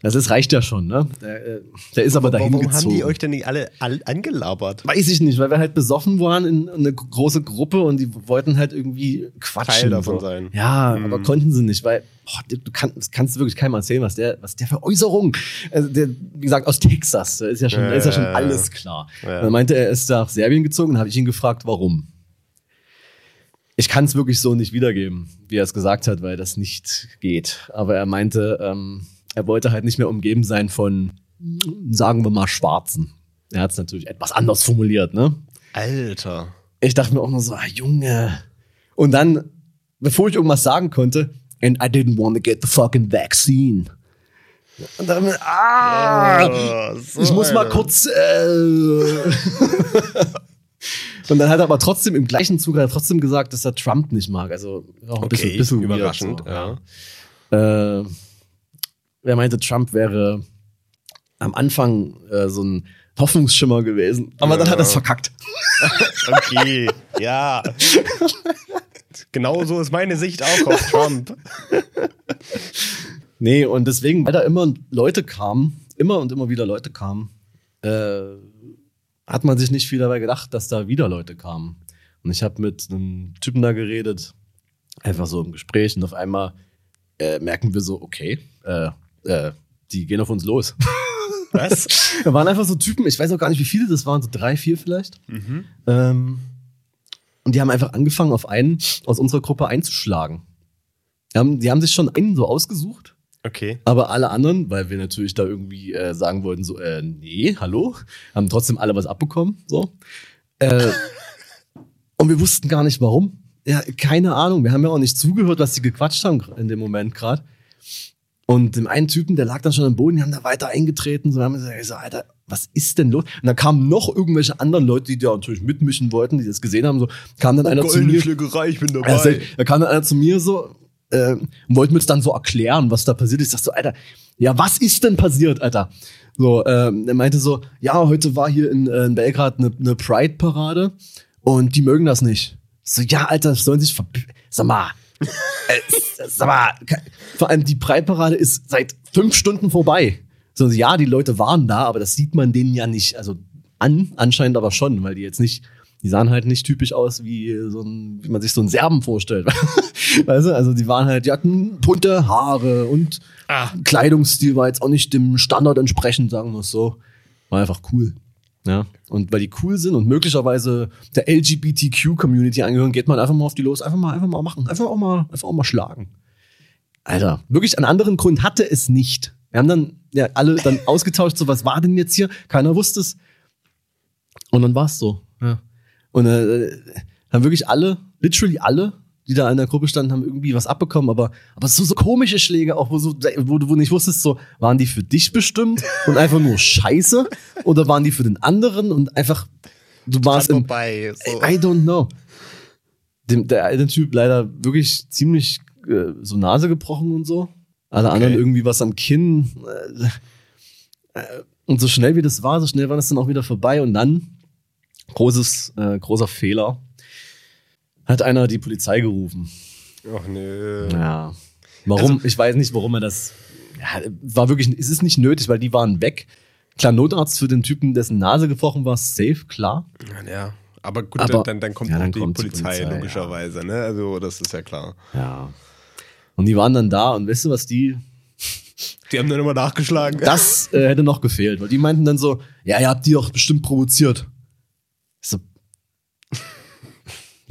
Das ist, reicht ja schon, ne? Der, äh, der ist aber dahin Warum gezogen. haben die euch denn nicht alle, alle angelabert? Weiß ich nicht, weil wir halt besoffen waren in eine große Gruppe und die wollten halt irgendwie quatschen. Teil davon so. sein. Ja, Mhm. aber konnten sie nicht, weil boah, du du kannst, wirklich keinem erzählen, was der, was der für Äußerungen. Also der, wie gesagt, aus Texas, da ist ja schon, da ist ja schon alles klar. Ja. Er meinte, er ist nach Serbien gezogen, habe ich ihn gefragt, warum. Ich kann es wirklich so nicht wiedergeben, wie er es gesagt hat, weil das nicht geht. Aber er meinte, ähm, er wollte halt nicht mehr umgeben sein von, sagen wir mal, Schwarzen. Er hat es natürlich etwas anders formuliert, ne? Alter. Ich dachte mir auch nur so, ah, Junge. Und dann, bevor ich irgendwas sagen konnte, and I didn't want to get the fucking vaccine. Und dann, ah, Oh, so ich muss mal kurz. Äh. Und dann hat er aber trotzdem im gleichen Zug hat er trotzdem gesagt, dass er Trump nicht mag. Also auch ein bisschen, Okay, bisschen weird, überraschend. so. ja. Äh, er meinte, Trump wäre am Anfang äh, so ein Hoffnungsschimmer gewesen. Aber dann hat er es verkackt. Okay, ja. Genau so ist meine Sicht auch auf Trump. Nee, und deswegen, weil da immer Leute kamen, immer und immer wieder Leute kamen, äh, hat man sich nicht viel dabei gedacht, dass da wieder Leute kamen. Und ich habe mit einem Typen da geredet, einfach so im Gespräch, und auf einmal äh, merken wir so, okay, äh, äh, die gehen auf uns los. Was? Da waren einfach so Typen, ich weiß auch gar nicht, wie viele das waren, so drei, vier vielleicht. Mhm. Ähm, und die haben einfach angefangen, auf einen aus unserer Gruppe einzuschlagen. Die haben, die haben sich schon einen so ausgesucht, Okay. aber alle anderen, weil wir natürlich da irgendwie äh, sagen wollten, so, äh, nee, hallo, haben trotzdem alle was abbekommen, so. Äh, und wir wussten gar nicht warum. Ja, keine Ahnung. Wir haben ja auch nicht zugehört, was die gequatscht haben in dem Moment gerade. Und dem einen Typen, der lag dann schon am Boden, die haben da weiter eingetreten, so wir haben gesagt, ich so, Alter, was ist denn los? Und dann kamen noch irgendwelche anderen Leute, die da natürlich mitmischen wollten, die das gesehen haben, so, kam dann einer zu mir. Schlägerei, ich bin Also, da kam dann einer zu mir so äh, und wollte mir das dann so erklären, was da passiert ist. Ich sag so, Alter, ja, was ist denn passiert, Alter? So, ähm, er meinte so, ja, heute war hier in, äh, in Belgrad eine ne Pride-Parade und die mögen das nicht. So, ja, Alter, sollen sich ver... Sag mal, äh, sag mal, vor allem die Pride-Parade ist seit fünf Stunden vorbei. So, ja, die Leute waren da, aber das sieht man denen ja nicht, also an, anscheinend aber schon, weil die jetzt nicht, die sahen halt nicht typisch aus wie so ein, wie man sich so einen Serben vorstellt. weißt du, also die waren halt, die hatten bunte Haare und Ah. Kleidungsstil war jetzt auch nicht dem Standard entsprechend, sagen wir es so. War einfach cool. Ja. Und weil die cool sind und möglicherweise der LGBTQ-Community angehören, geht man einfach mal auf die los, einfach mal, einfach mal machen, einfach auch mal, einfach auch mal schlagen. Alter, wirklich einen anderen Grund hatte es nicht. Wir haben dann ja alle dann ausgetauscht, so was war denn jetzt hier? Keiner wusste es. Und dann war es so. Ja. Und äh, haben wirklich alle, literally alle, die da in der Gruppe standen, haben irgendwie was abbekommen, aber, aber so, so komische Schläge, auch wo, so, wo du wo du nicht wusstest, so, waren die für dich bestimmt und einfach nur scheiße? Oder waren die für den anderen und einfach, du warst im, vorbei. So. I don't know. Dem, der eine Typ leider wirklich ziemlich äh, so Nase gebrochen und so. Alle anderen irgendwie was am Kinn. Äh, äh, und so schnell wie das war, so schnell war das dann auch wieder vorbei. Und dann, großes, äh, großer Fehler, hat einer die Polizei gerufen. Ach nö. Ja. Warum? ich weiß nicht, warum er das. Ja, war wirklich, es ist nicht nötig, weil die waren weg. Klar, Notarzt für den Typen, dessen Nase gebrochen war, safe, klar. Ja. Aber gut, Aber- dann, dann kommt ja, dann die, kommt die Polizei, Polizei, logischerweise, ne? Also, das ist ja klar. Ja. Und die waren dann da und weißt du, was die. Die haben dann immer nachgeschlagen. Das äh, hätte noch gefehlt, weil die meinten dann so: Ja, ihr habt die doch bestimmt provoziert. Ich so.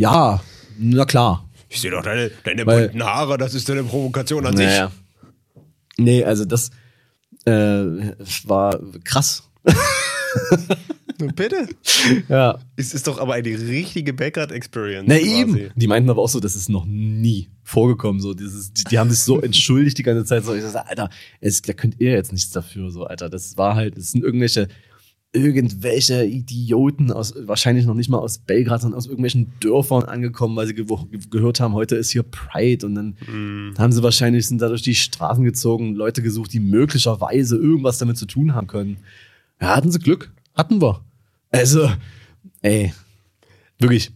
Ja, na klar. Ich sehe doch deine, deine Weil- bunten Haare, das ist eine Provokation an sich. Naja. Nee, also das äh, war krass. Bitte. Ja. Es ist doch aber eine richtige Backyard-Experience. Na quasi. eben. Die meinten aber auch so, das ist noch nie vorgekommen. So, dieses, die, die haben sich so entschuldigt die ganze Zeit. So, ich so, Alter, es, da könnt ihr jetzt nichts dafür. So, Alter, das war halt, es sind irgendwelche, irgendwelche Idioten aus, wahrscheinlich noch nicht mal aus Belgrad, sondern aus irgendwelchen Dörfern angekommen, weil sie ge gehört haben, heute ist hier Pride und dann Mhm. haben sie wahrscheinlich sind da durch die Straßen gezogen, Leute gesucht, die möglicherweise irgendwas damit zu tun haben können. Ja, hatten sie Glück. Hatten wir. Also, ey, wirklich.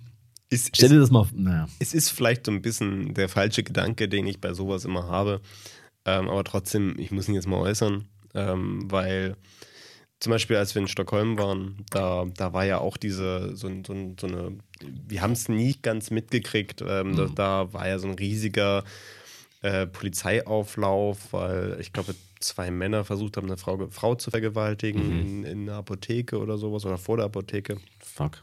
Es, Stell es, dir das mal, naja. es ist vielleicht so ein bisschen der falsche Gedanke, den ich bei sowas immer habe. Ähm, aber trotzdem, ich muss ihn jetzt mal äußern, ähm, weil zum Beispiel, als wir in Stockholm waren, da, da war ja auch diese, so, so, so eine, wir haben es nie ganz mitgekriegt, ähm, da, da war ja so ein riesiger äh, Polizeiauflauf, weil ich glaube, zwei Männer versucht haben, eine Frau, Frau zu vergewaltigen in, in einer Apotheke oder sowas oder vor der Apotheke. Fuck.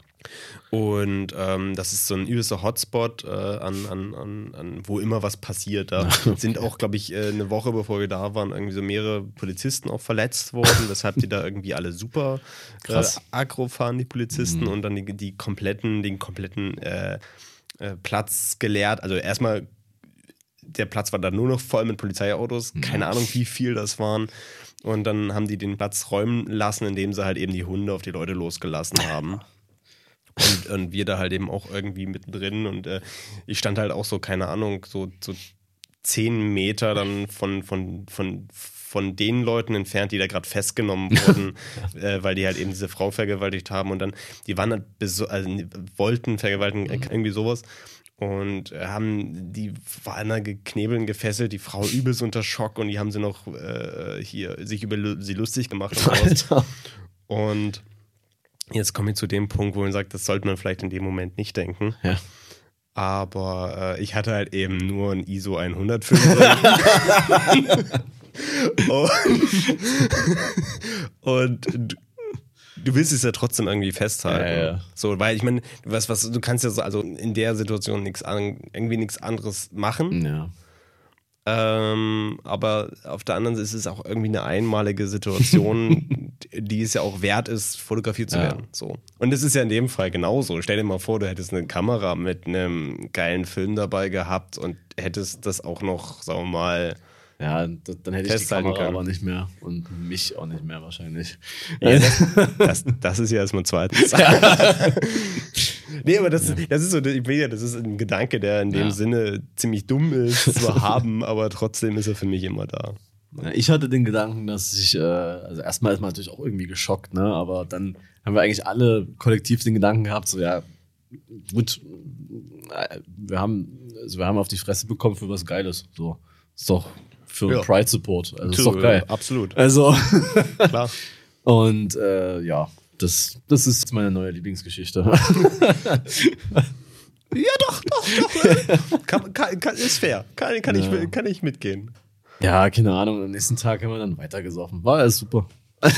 Und ähm, das ist so ein übelster Hotspot, äh, an, an, an, an, wo immer was passiert. Da sind auch, glaube ich, äh, eine Woche bevor wir da waren, irgendwie so mehrere Polizisten auch verletzt worden. Deshalb die da irgendwie alle super äh, aggro fahren, die Polizisten, mhm. und dann die, die kompletten, den kompletten äh, äh, Platz geleert. Also erstmal, der Platz war dann nur noch voll mit Polizeiautos. Keine Ahnung, wie viel das waren. Und dann haben die den Platz räumen lassen, indem sie halt eben die Hunde auf die Leute losgelassen haben. Und, und wir da halt eben auch irgendwie mittendrin. Und äh, ich stand halt auch so, keine Ahnung, so, so zehn Meter dann von, von, von, von den Leuten entfernt, die da gerade festgenommen wurden, äh, weil die halt eben diese Frau vergewaltigt haben. Und dann, die waren halt, also, wollten vergewaltigen, äh, irgendwie sowas. Und haben die war einer geknebeln gefesselt, die Frau übelst unter Schock. Und die haben sie noch äh, hier sich über sie lustig gemacht und, und Jetzt komme ich zu dem Punkt, wo man sagt, das sollte man vielleicht in dem Moment nicht denken. Ja. Aber äh, ich hatte halt eben nur ein ISO 105. und, und du, du, willst es ja trotzdem irgendwie festhalten. Ja, ja. So, weil ich meine, was, was, du kannst ja so, also in der Situation nichts an, irgendwie nichts anderes machen. Ja. Ähm, aber auf der anderen Seite ist es auch irgendwie eine einmalige Situation, die es ja auch wert ist, fotografiert zu ja. werden. So. Und es ist ja in dem Fall genauso. Stell dir mal vor, du hättest eine Kamera mit einem geilen Film dabei gehabt und hättest das auch noch, sagen wir mal, ja, dann hätte ich die Kamera können. aber nicht mehr und mich auch nicht mehr wahrscheinlich. Ja, das, das, das, ist ja erstmal zweitens. nee, aber das, ja. das ist so, ich will ja, das ist ein Gedanke, der in dem ja. Sinne ziemlich dumm ist zu haben, aber trotzdem ist er für mich immer da. Ich hatte den Gedanken, dass ich, äh, also erstmal ist man natürlich auch irgendwie geschockt, ne? aber dann haben wir eigentlich alle kollektiv den Gedanken gehabt, so ja, gut, äh, wir haben, also wir haben auf die Fresse bekommen für was Geiles. So, ist doch für ja. Pride Support. Also ist doch geil. Absolut. Also klar. Und äh, ja, das, das ist meine neue Lieblingsgeschichte. ja, doch, doch, doch. Kann, kann, kann, ist fair. Kann, kann, ja. ich, kann ich mitgehen. Ja, keine Ahnung. Am nächsten Tag haben wir dann weitergesoffen. War alles super.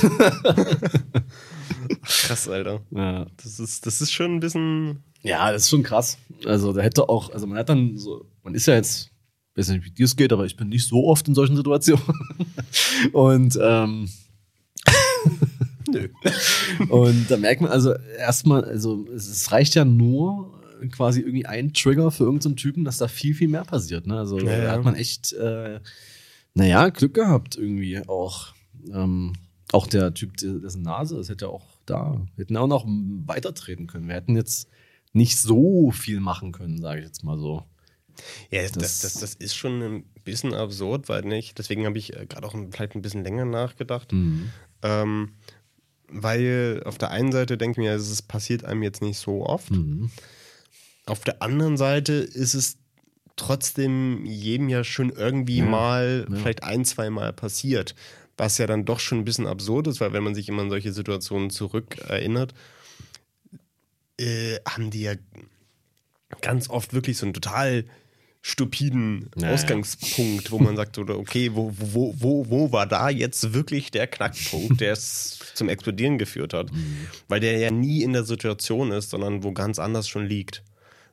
krass, Alter. Ja. Das ist, das ist schon ein bisschen. Ja, das ist schon krass. Also, da hätte auch, also man hat dann so, man ist ja jetzt ich weiß nicht, wie dir es geht, aber ich bin nicht so oft in solchen Situationen. Und ähm, Nö. Und da merkt man also erstmal, also es reicht ja nur quasi irgendwie ein Trigger für irgendeinen Typen, dass da viel, viel mehr passiert. Ne? Also ja, da hat man echt, äh, naja, Glück gehabt irgendwie auch. Ähm, auch der Typ, dessen Nase ist, hätte ja auch da, wir hätten auch noch weitertreten können. Wir hätten jetzt nicht so viel machen können, sage ich jetzt mal so. Ja, das, das, das, das, ist schon ein bisschen absurd, weil nicht, deswegen habe ich äh, gerade auch vielleicht ein bisschen länger nachgedacht. Mhm. Ähm, weil auf der einen Seite denke ich mir, es passiert einem jetzt nicht so oft. Mhm. Auf der anderen Seite ist es trotzdem jedem ja schon irgendwie ja, mal, ja. vielleicht ein, zwei Mal passiert. Was ja dann doch schon ein bisschen absurd ist, weil wenn man sich immer an solche Situationen zurückerinnert, äh, haben die ja ganz oft wirklich so einen total stupiden naja. Ausgangspunkt, wo man sagt, oder okay, wo, wo, wo, wo war da jetzt wirklich der Knackpunkt, der es zum Explodieren geführt hat? Mhm. Weil der ja nie in der Situation ist, sondern wo ganz anders schon liegt.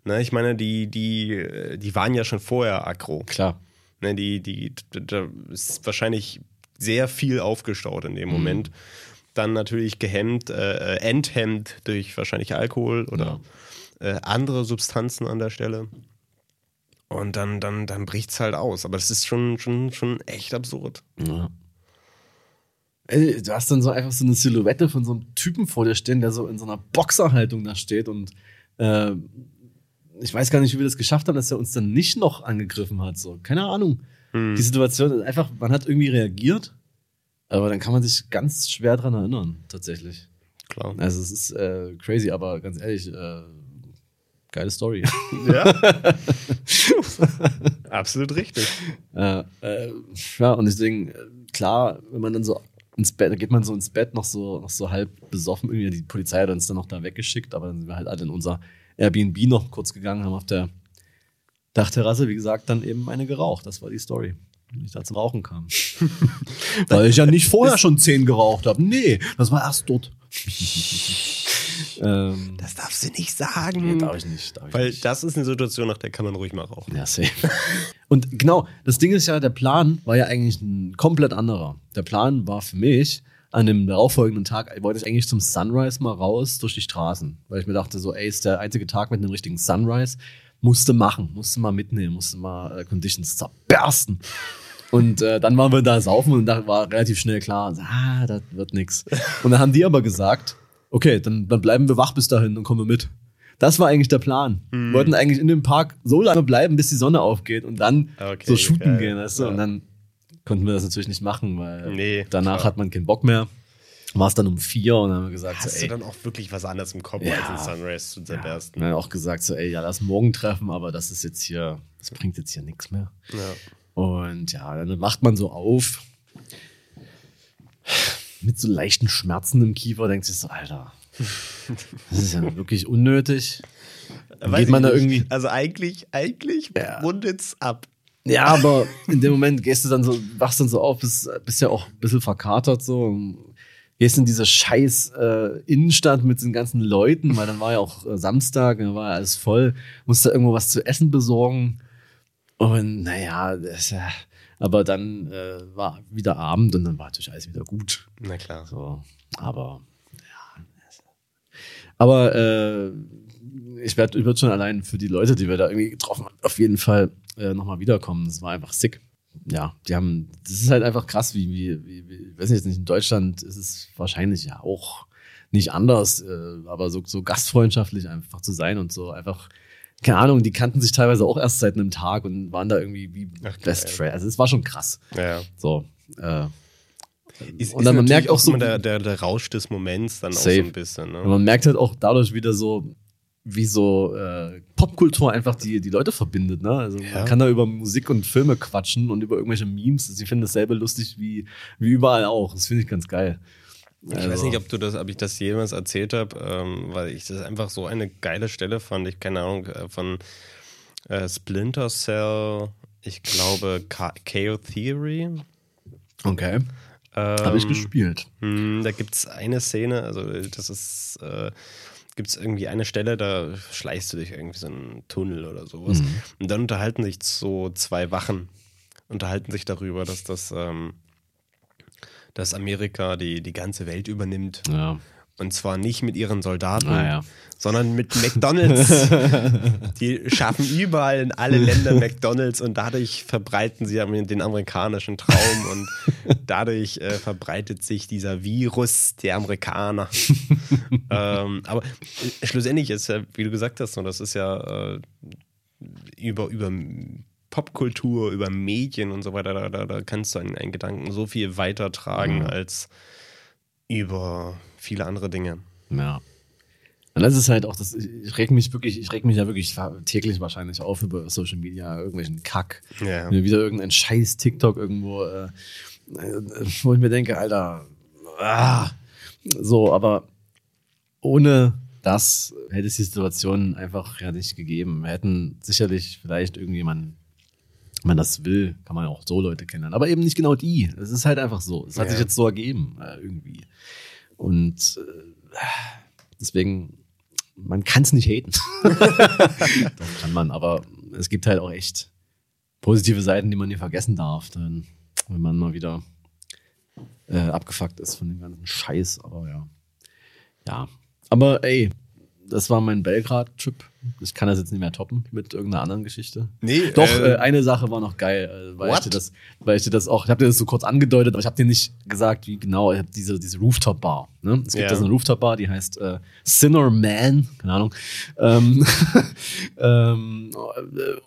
Ne, ich meine, die, die, die waren ja schon vorher aggro. Klar. Ne, die, die, da ist wahrscheinlich sehr viel aufgestaut in dem mhm. Moment. Dann natürlich gehemmt, äh, enthemmt durch wahrscheinlich Alkohol oder ja. äh, andere Substanzen an der Stelle. Und dann, dann, dann bricht es halt aus. Aber das ist schon, schon, schon echt absurd. Ja. Ey, du hast dann so einfach so eine Silhouette von so einem Typen vor dir stehen, der so in so einer Boxerhaltung da steht und äh, ich weiß gar nicht, wie wir das geschafft haben, dass er uns dann nicht noch angegriffen hat. So, keine Ahnung. Hm. Die Situation ist einfach, man hat irgendwie reagiert, aber dann kann man sich ganz schwer dran erinnern, tatsächlich. Klar. Also es ist äh, crazy, aber ganz ehrlich, äh, Geile Story. Ja. Absolut richtig. Ja, äh, ja, und deswegen, äh, klar, wenn man dann so ins Bett, da geht man so ins Bett noch so, noch so halb besoffen. Irgendwie die Polizei hat uns dann noch da weggeschickt, aber dann sind wir halt alle in unser Airbnb noch kurz gegangen, haben auf der Dachterrasse, wie gesagt, dann eben eine geraucht. Das war die Story. Wenn ich da zum Rauchen kam. Weil ich ja nicht vorher schon zehn geraucht habe. Nee, das war erst dort. Ähm, Das darfst du nicht sagen. nee, darf ich nicht. Darf ich Weil nicht. das ist eine Situation, nach der kann man ruhig mal rauchen. Ja, safe. Und genau, das Ding ist ja, der Plan war ja eigentlich ein komplett anderer. Der Plan war für mich, an dem darauffolgenden Tag wollte ich eigentlich zum Sunrise mal raus durch die Straßen. Weil ich mir dachte, so, ey, ist der einzige Tag mit einem richtigen Sunrise. Musste machen, musste mal mitnehmen, musste mal äh, Conditions zerbersten. Und äh, dann waren wir da saufen und da war relativ schnell klar, ah, das wird nix. Und dann haben die aber gesagt, okay, dann, dann bleiben wir wach bis dahin und kommen wir mit. Das war eigentlich der Plan. Wir wollten eigentlich in dem Park so lange bleiben, bis die Sonne aufgeht und dann Okay, so shooten geil. gehen, weißt du? Ja. Und dann konnten wir das natürlich nicht machen, weil Nee, danach klar. hat man keinen Bock mehr. War es dann um vier und dann haben wir gesagt, Hast so, du ey, dann auch wirklich was anderes im Kopf, Ja. als ein Sunrise zu zerbersten? wir haben auch gesagt, so, ey, ja, lass morgen treffen, aber das ist jetzt hier, das bringt jetzt hier nichts mehr. Ja. Und ja, dann macht man so auf mit so leichten Schmerzen im Kiefer, denkt sich so, Alter, das ist ja wirklich unnötig. Dann Weiß geht man da irgendwie. Also eigentlich, eigentlich Ja. rundet's ab. Ja, aber in dem Moment gehst du dann so, wachst dann so auf, bist, bist ja auch ein bisschen verkatert so. Gehst in diese scheiß äh, Innenstadt mit den ganzen Leuten, weil dann war ja auch äh, Samstag, dann war ja alles voll, musste irgendwo was zu essen besorgen. Und naja, das, ja, aber dann äh, war wieder Abend und dann war natürlich alles wieder gut. Na klar. So, aber ja. Aber äh, ich werde ich werd schon allein für die Leute, die wir da irgendwie getroffen haben, auf jeden Fall äh, nochmal wiederkommen. Das war einfach sick. Ja, die haben, das ist halt einfach krass, wie, wie, wie, wie ich weiß nicht, in Deutschland ist es wahrscheinlich ja auch nicht anders, äh, aber so, so gastfreundschaftlich einfach zu sein und so einfach, keine Ahnung, die kannten sich teilweise auch erst seit einem Tag und waren da irgendwie wie Ach, Best geil. Friends. Also es war schon krass. Ja. So. Äh, Ist, Und dann man merkt auch so- immer der, der, der Rausch des Moments dann auch Safe. so ein bisschen. Und Ne? man merkt halt auch dadurch wieder so, wie so äh, Popkultur einfach die, die Leute verbindet. Ne? Also Ja. man kann da über Musik und Filme quatschen und über irgendwelche Memes. Sie finden dasselbe lustig wie, wie überall auch. Das finde ich ganz geil. Ich weiß nicht, ob du das, ob ich das jemals erzählt habe, ähm, weil ich das einfach so eine geile Stelle fand. Ich keine Ahnung äh, von äh, Splinter Cell, ich glaube Chaos Theory. Okay. Ähm, Habe ich gespielt. Hm, Da gibt es eine Szene, also das ist, äh, gibt es irgendwie eine Stelle, da schleichst du dich irgendwie so einen Tunnel oder sowas. Mhm. Und dann unterhalten sich so zwei Wachen, unterhalten sich darüber, dass das, ähm, dass Amerika die, die ganze Welt übernimmt. Ja. Und zwar nicht mit ihren Soldaten, Ah, ja. sondern mit McDonalds. die schaffen überall in alle Länder McDonalds und dadurch verbreiten sie den amerikanischen Traum und dadurch äh, verbreitet sich dieser Virus der Amerikaner. ähm, aber äh, schlussendlich ist ja, wie du gesagt hast, und das ist ja äh, über, über Popkultur, über Medien und so weiter, da, da, da kannst du einen, einen Gedanken so viel weitertragen Mhm. als über viele andere Dinge. Ja. Und das ist halt auch, das, ich reg mich wirklich, ich reg mich ja wirklich täglich wahrscheinlich auf über Social Media, irgendwelchen Kack. Ja. Mir wieder irgendein scheiß TikTok irgendwo, äh, äh, wo ich mir denke, Alter, ah, so, aber ohne das hätte es die Situation einfach ja nicht gegeben. Wir hätten sicherlich vielleicht irgendjemanden, wenn man das will, kann man auch so Leute kennen, aber eben nicht genau die. Es ist halt einfach so. Es hat Ja. sich jetzt so ergeben, äh, irgendwie. Und äh, deswegen, man kann es nicht haten. das kann man, aber es gibt halt auch echt positive Seiten, die man nie vergessen darf, dann, wenn man mal wieder äh, abgefuckt ist von dem ganzen Scheiß. Aber ja. Ja. Aber ey, das war mein Belgrad-Trip. Ich kann das jetzt nicht mehr toppen mit irgendeiner anderen Geschichte. Nee, Doch, äh, äh, eine Sache war noch geil, äh, weil ich what? dir das, weil ich dir das auch, ich habe dir das so kurz angedeutet, aber ich habe dir nicht gesagt, wie genau. Ich habe diese diese Rooftop Bar. Ne? Es gibt Ja. da so eine Rooftop Bar, die heißt äh, Sinner Man, keine Ahnung. Ähm, ähm,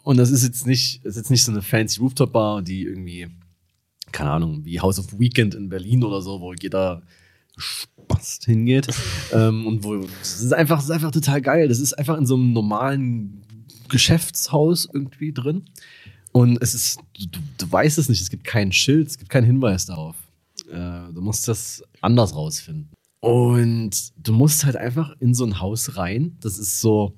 und das ist jetzt nicht, ist jetzt nicht so eine fancy Rooftop Bar, die irgendwie, keine Ahnung, wie House of Weekend in Berlin oder so, wo jeder Spaß hingeht. ähm, und wo es ist einfach, es ist einfach total geil. Das ist einfach in so einem normalen Geschäftshaus irgendwie drin. Und es ist, du, du weißt es nicht, es gibt kein Schild, es gibt keinen Hinweis darauf. Äh, du musst das anders rausfinden. Und du musst halt einfach in so ein Haus rein. Das ist so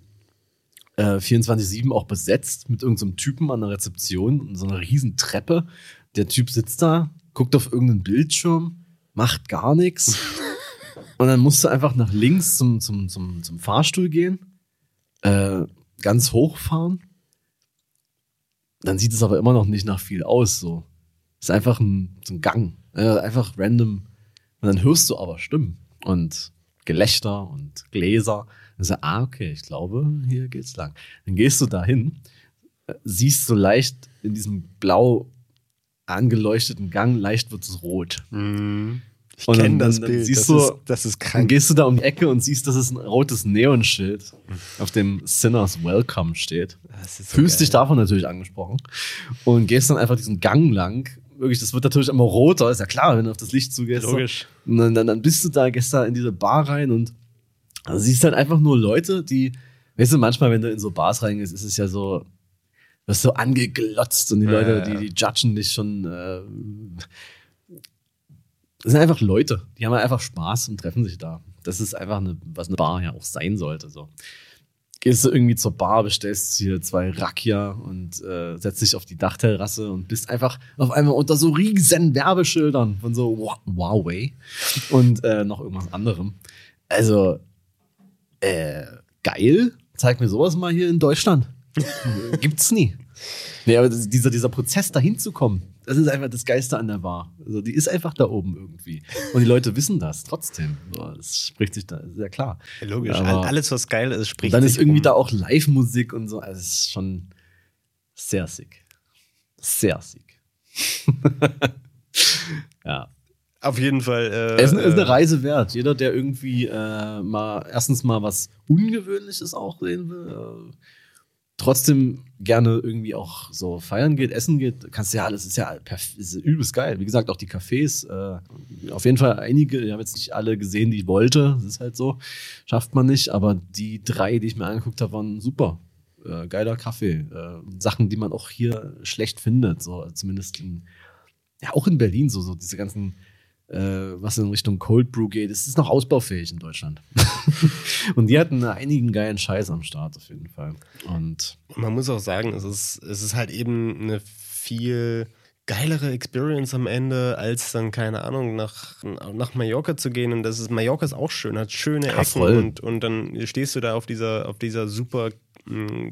äh, 24-7 auch besetzt mit irgendeinem so Typen an der Rezeption und so einer riesen Treppe. Der Typ sitzt da, guckt auf irgendeinen Bildschirm, macht gar nichts. Und dann musst du einfach nach links zum, zum, zum, zum Fahrstuhl gehen, äh, ganz hochfahren. Dann sieht es aber immer noch nicht nach viel aus. So. Ist einfach ein, so ein Gang. Äh, einfach random. Und dann hörst du aber Stimmen und Gelächter und Gläser. Dann sagst du, ah, okay, ich glaube, hier geht's lang. Dann gehst du dahin, siehst so leicht in diesem blau angeleuchteten Gang, leicht wird es rot. Mhm. Ich kenne dann- das dann Bild. siehst das, du- ist, das ist Dann krank. gehst du da um die Ecke und siehst, dass es ein rotes Neonschild auf dem Sinners Welcome steht. So Fühlst geil. dich davon natürlich angesprochen und gehst dann einfach diesen Gang lang. Wirklich, das wird natürlich immer roter, ist ja klar, wenn du auf das Licht zugehst. Logisch. Und dann, dann, dann bist du da, gehst da in diese Bar rein und also siehst halt einfach nur Leute, die, weißt du, manchmal, wenn du in so Bars reingehst, ist es ja so, wirst so angeglotzt und die Ja, Leute, ja, ja. die, die judgen dich schon. Äh, das sind einfach Leute, die haben einfach Spaß und treffen sich da. Das ist einfach eine, was eine Bar ja auch sein sollte. So. Gehst du irgendwie zur Bar, bestellst hier zwei Rakia und äh, setzt dich auf die Dachterrasse und bist einfach auf einmal unter so riesen Werbeschildern von so Huawei und äh, noch irgendwas anderem. Also, äh, geil. Zeig mir sowas mal hier in Deutschland. Gibt's nie. Nee, aber dieser, dieser Prozess, dahin zu kommen, das ist einfach das Geiste an der Bar. Also die ist einfach da oben irgendwie. Und die Leute wissen das trotzdem. Das spricht sich da, sehr klar. Ja, Logisch. Aber- All- Alles, was geil ist, spricht dann ist irgendwie um. da auch Live-Musik und so. Also es ist schon sehr sick. Sehr sick. ja. Auf jeden Fall. Äh, Es ist, ist eine äh, Reise wert. Jeder, der irgendwie äh, mal erstens mal was Ungewöhnliches auch sehen will, äh, trotzdem gerne irgendwie auch so feiern geht, essen geht, kannst du ja alles, ist ja ist übelst geil. Wie gesagt, auch die Cafés, äh, auf jeden Fall einige, ich habe jetzt nicht alle gesehen, die ich wollte, das ist halt so, schafft man nicht, aber die drei, die ich mir angeguckt habe, waren super. Äh, geiler Kaffee. Äh, Sachen, die man auch hier schlecht findet, so zumindest in, ja, auch in Berlin, so, so diese ganzen was in Richtung Cold Brew geht, es ist noch ausbaufähig in Deutschland. und die hatten einigen geilen Scheiß am Start auf jeden Fall. Und Man muss auch sagen, es ist, es ist halt eben eine viel geilere Experience am Ende, als dann, keine Ahnung, nach, nach Mallorca zu gehen. Und das ist, Mallorca ist auch schön, hat schöne Ja, Ecken voll. und, und dann stehst du da auf dieser, auf dieser super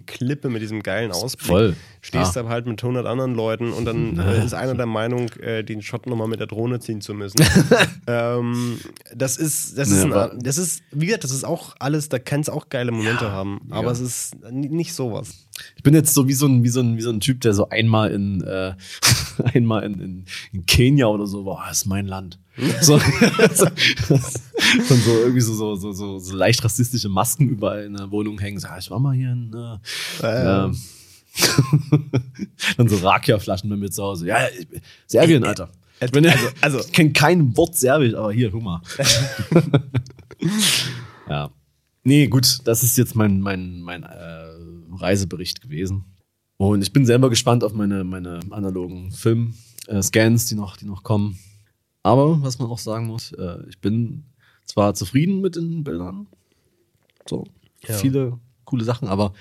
Klippe mit diesem geilen Ausblick. voll. Stehst Ja. da halt mit 100 anderen Leuten und dann äh, ist einer der Meinung, äh, den Shot nochmal mit der Drohne ziehen zu müssen. ähm, das ist, das ist, Ja, ein, das ist, wie gesagt, das ist auch alles, da kann es auch geile Momente haben, aber ja. es ist nicht sowas. Ich bin jetzt so wie so ein, wie so ein, wie so ein Typ, der so einmal in, äh, einmal in, in, in Kenia oder so, boah, das ist mein Land. So, so, und so irgendwie so, so, so, so, so leicht rassistische Masken überall in der Wohnung hängen. So, ah, ich war mal hier in, äh, Ähm. ähm, dann so Rakia-Flaschen bei mir zu Hause. Ja, ich, Serbien, Alter. Ich bin, also, also- ich kenne kein Wort Serbisch, aber hier, guck mal. ja. Nee, gut, das ist jetzt mein, mein, mein äh, Reisebericht gewesen. Und ich bin selber gespannt auf meine, meine analogen Film-Scans, die, noch, die noch kommen. Aber was man auch sagen muss, äh, ich bin zwar zufrieden mit den Bildern, so Ja. viele coole Sachen, aber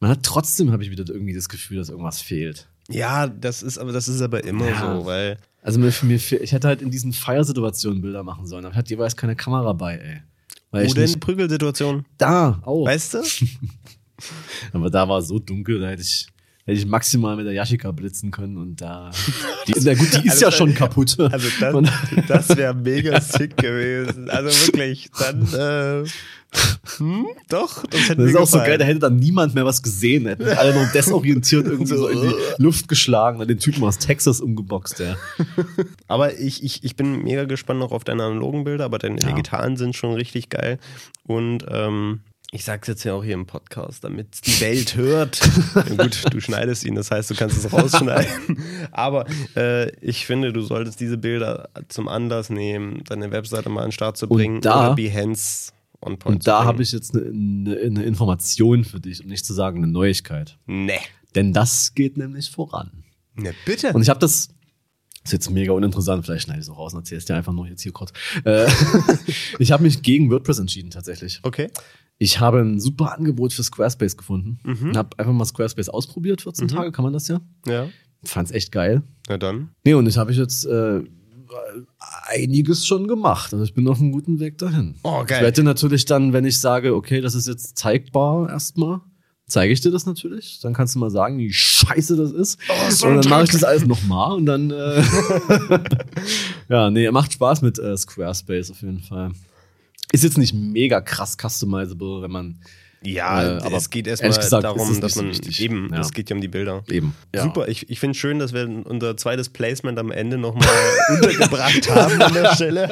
man hat trotzdem, habe ich wieder irgendwie das Gefühl, dass irgendwas fehlt. Ja, das ist aber das ist aber immer Ja. so, weil Also mir, mir, ich hätte halt in diesen Feiersituationen Bilder machen sollen, aber ich hatte jeweils keine Kamera bei, ey. Weil oder in nicht, Prügelsituation, da, auch. weißt du? Aber da war es so dunkel, da hätte ich, hätte ich maximal mit der Yashica blitzen können und da. Die, na gut, die ist Also, ja schon äh, kaputt. Also das, Und- das wäre mega sick gewesen. Also wirklich, dann äh, hm, doch, das hätte das ist auch so geil, da hätte dann niemand mehr was gesehen. Hätten alle noch desorientiert irgendwie so, So, in die Luft geschlagen, dann den Typen aus Texas umgeboxt, ja. Aber ich, ich, ich bin mega gespannt noch auf deine analogen Bilder, aber deine Ja. digitalen sind schon richtig geil. Und ähm, ich sag's jetzt ja auch hier im Podcast, damit die Welt hört. Gut, du schneidest ihn, das heißt, du kannst es rausschneiden. Aber äh, ich finde, du solltest diese Bilder zum Anlass nehmen, deine Webseite mal an den Start zu Und bringen da- oder Behance on point Und da habe ich jetzt eine, eine, eine Information für dich, um nicht zu sagen eine Neuigkeit. Nee. Denn das geht nämlich voran. Ne, bitte. Und ich habe das. Ist jetzt mega uninteressant, vielleicht schneide ich es auch raus und erzähle es dir einfach nur jetzt hier kurz. Äh, ich habe mich gegen WordPress entschieden tatsächlich. okay. Ich habe ein super Angebot für Squarespace gefunden. Mhm. Und habe einfach mal Squarespace ausprobiert, 14 Tage, kann man das ja. Ja. Fand's echt geil. Na dann. Nee, und ich habe ich jetzt äh, einiges schon gemacht. Also ich bin auf einem guten Weg dahin. Oh, geil. Ich werde dir natürlich dann, wenn ich sage, okay, das ist jetzt zeigbar erstmal, zeige ich dir das natürlich. Dann kannst du mal sagen, wie scheiße das ist. Oh, so und dann mache ich das alles nochmal und dann äh ja, nee, macht Spaß mit äh, Squarespace auf jeden Fall. Ist jetzt nicht mega krass customizable, wenn man Ja, Äh, aber es geht erstmal gesagt darum, es dass so man wichtig. eben, Ja. es geht ja um die Bilder. eben. Ja. Super, ich, ich finde schön, dass wir unser zweites Placement am Ende nochmal untergebracht haben an der Stelle.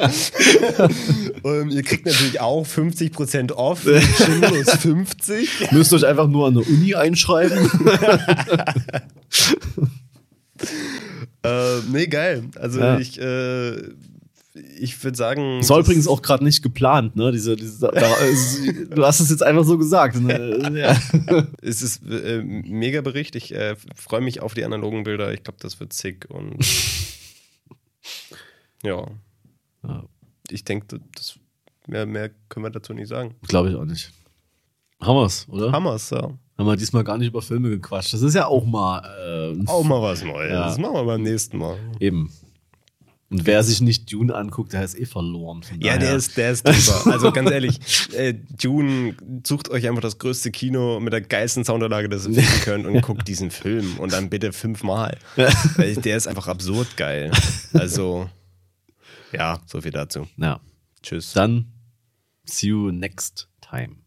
Und ihr kriegt natürlich auch 50% off, Schindlos 50. Müsst euch einfach nur an der Uni einschreiben. Äh, nee, geil. Also Ja. ich, äh, ich würde sagen. Das war übrigens auch gerade nicht geplant, ne? Diese, diese, du hast es jetzt einfach so gesagt. Ne? Ja. Es ist äh, mega Bericht. Ich äh, freue mich auf die analogen Bilder. Ich glaube, das wird sick und ja. Ja. Ich denke, das mehr, mehr können wir dazu nicht sagen. Glaube ich auch nicht. Wir's, oder? Hammers, ja. Haben wir diesmal gar nicht über Filme gequatscht. Das ist ja auch mal äh, Auch mal was Neues. Ja. Das machen wir beim nächsten Mal. eben. Und wer sich nicht Dune anguckt, der ist eh verloren. Von Ja, der ist, der ist super. Also ganz ehrlich, äh, Dune, sucht euch einfach das größte Kino mit der geilsten Soundanlage, das ihr finden könnt und guckt diesen Film und dann bitte fünfmal. Weil der ist einfach absurd geil. Also, ja, so viel dazu. Ja. Tschüss. Dann see you next time.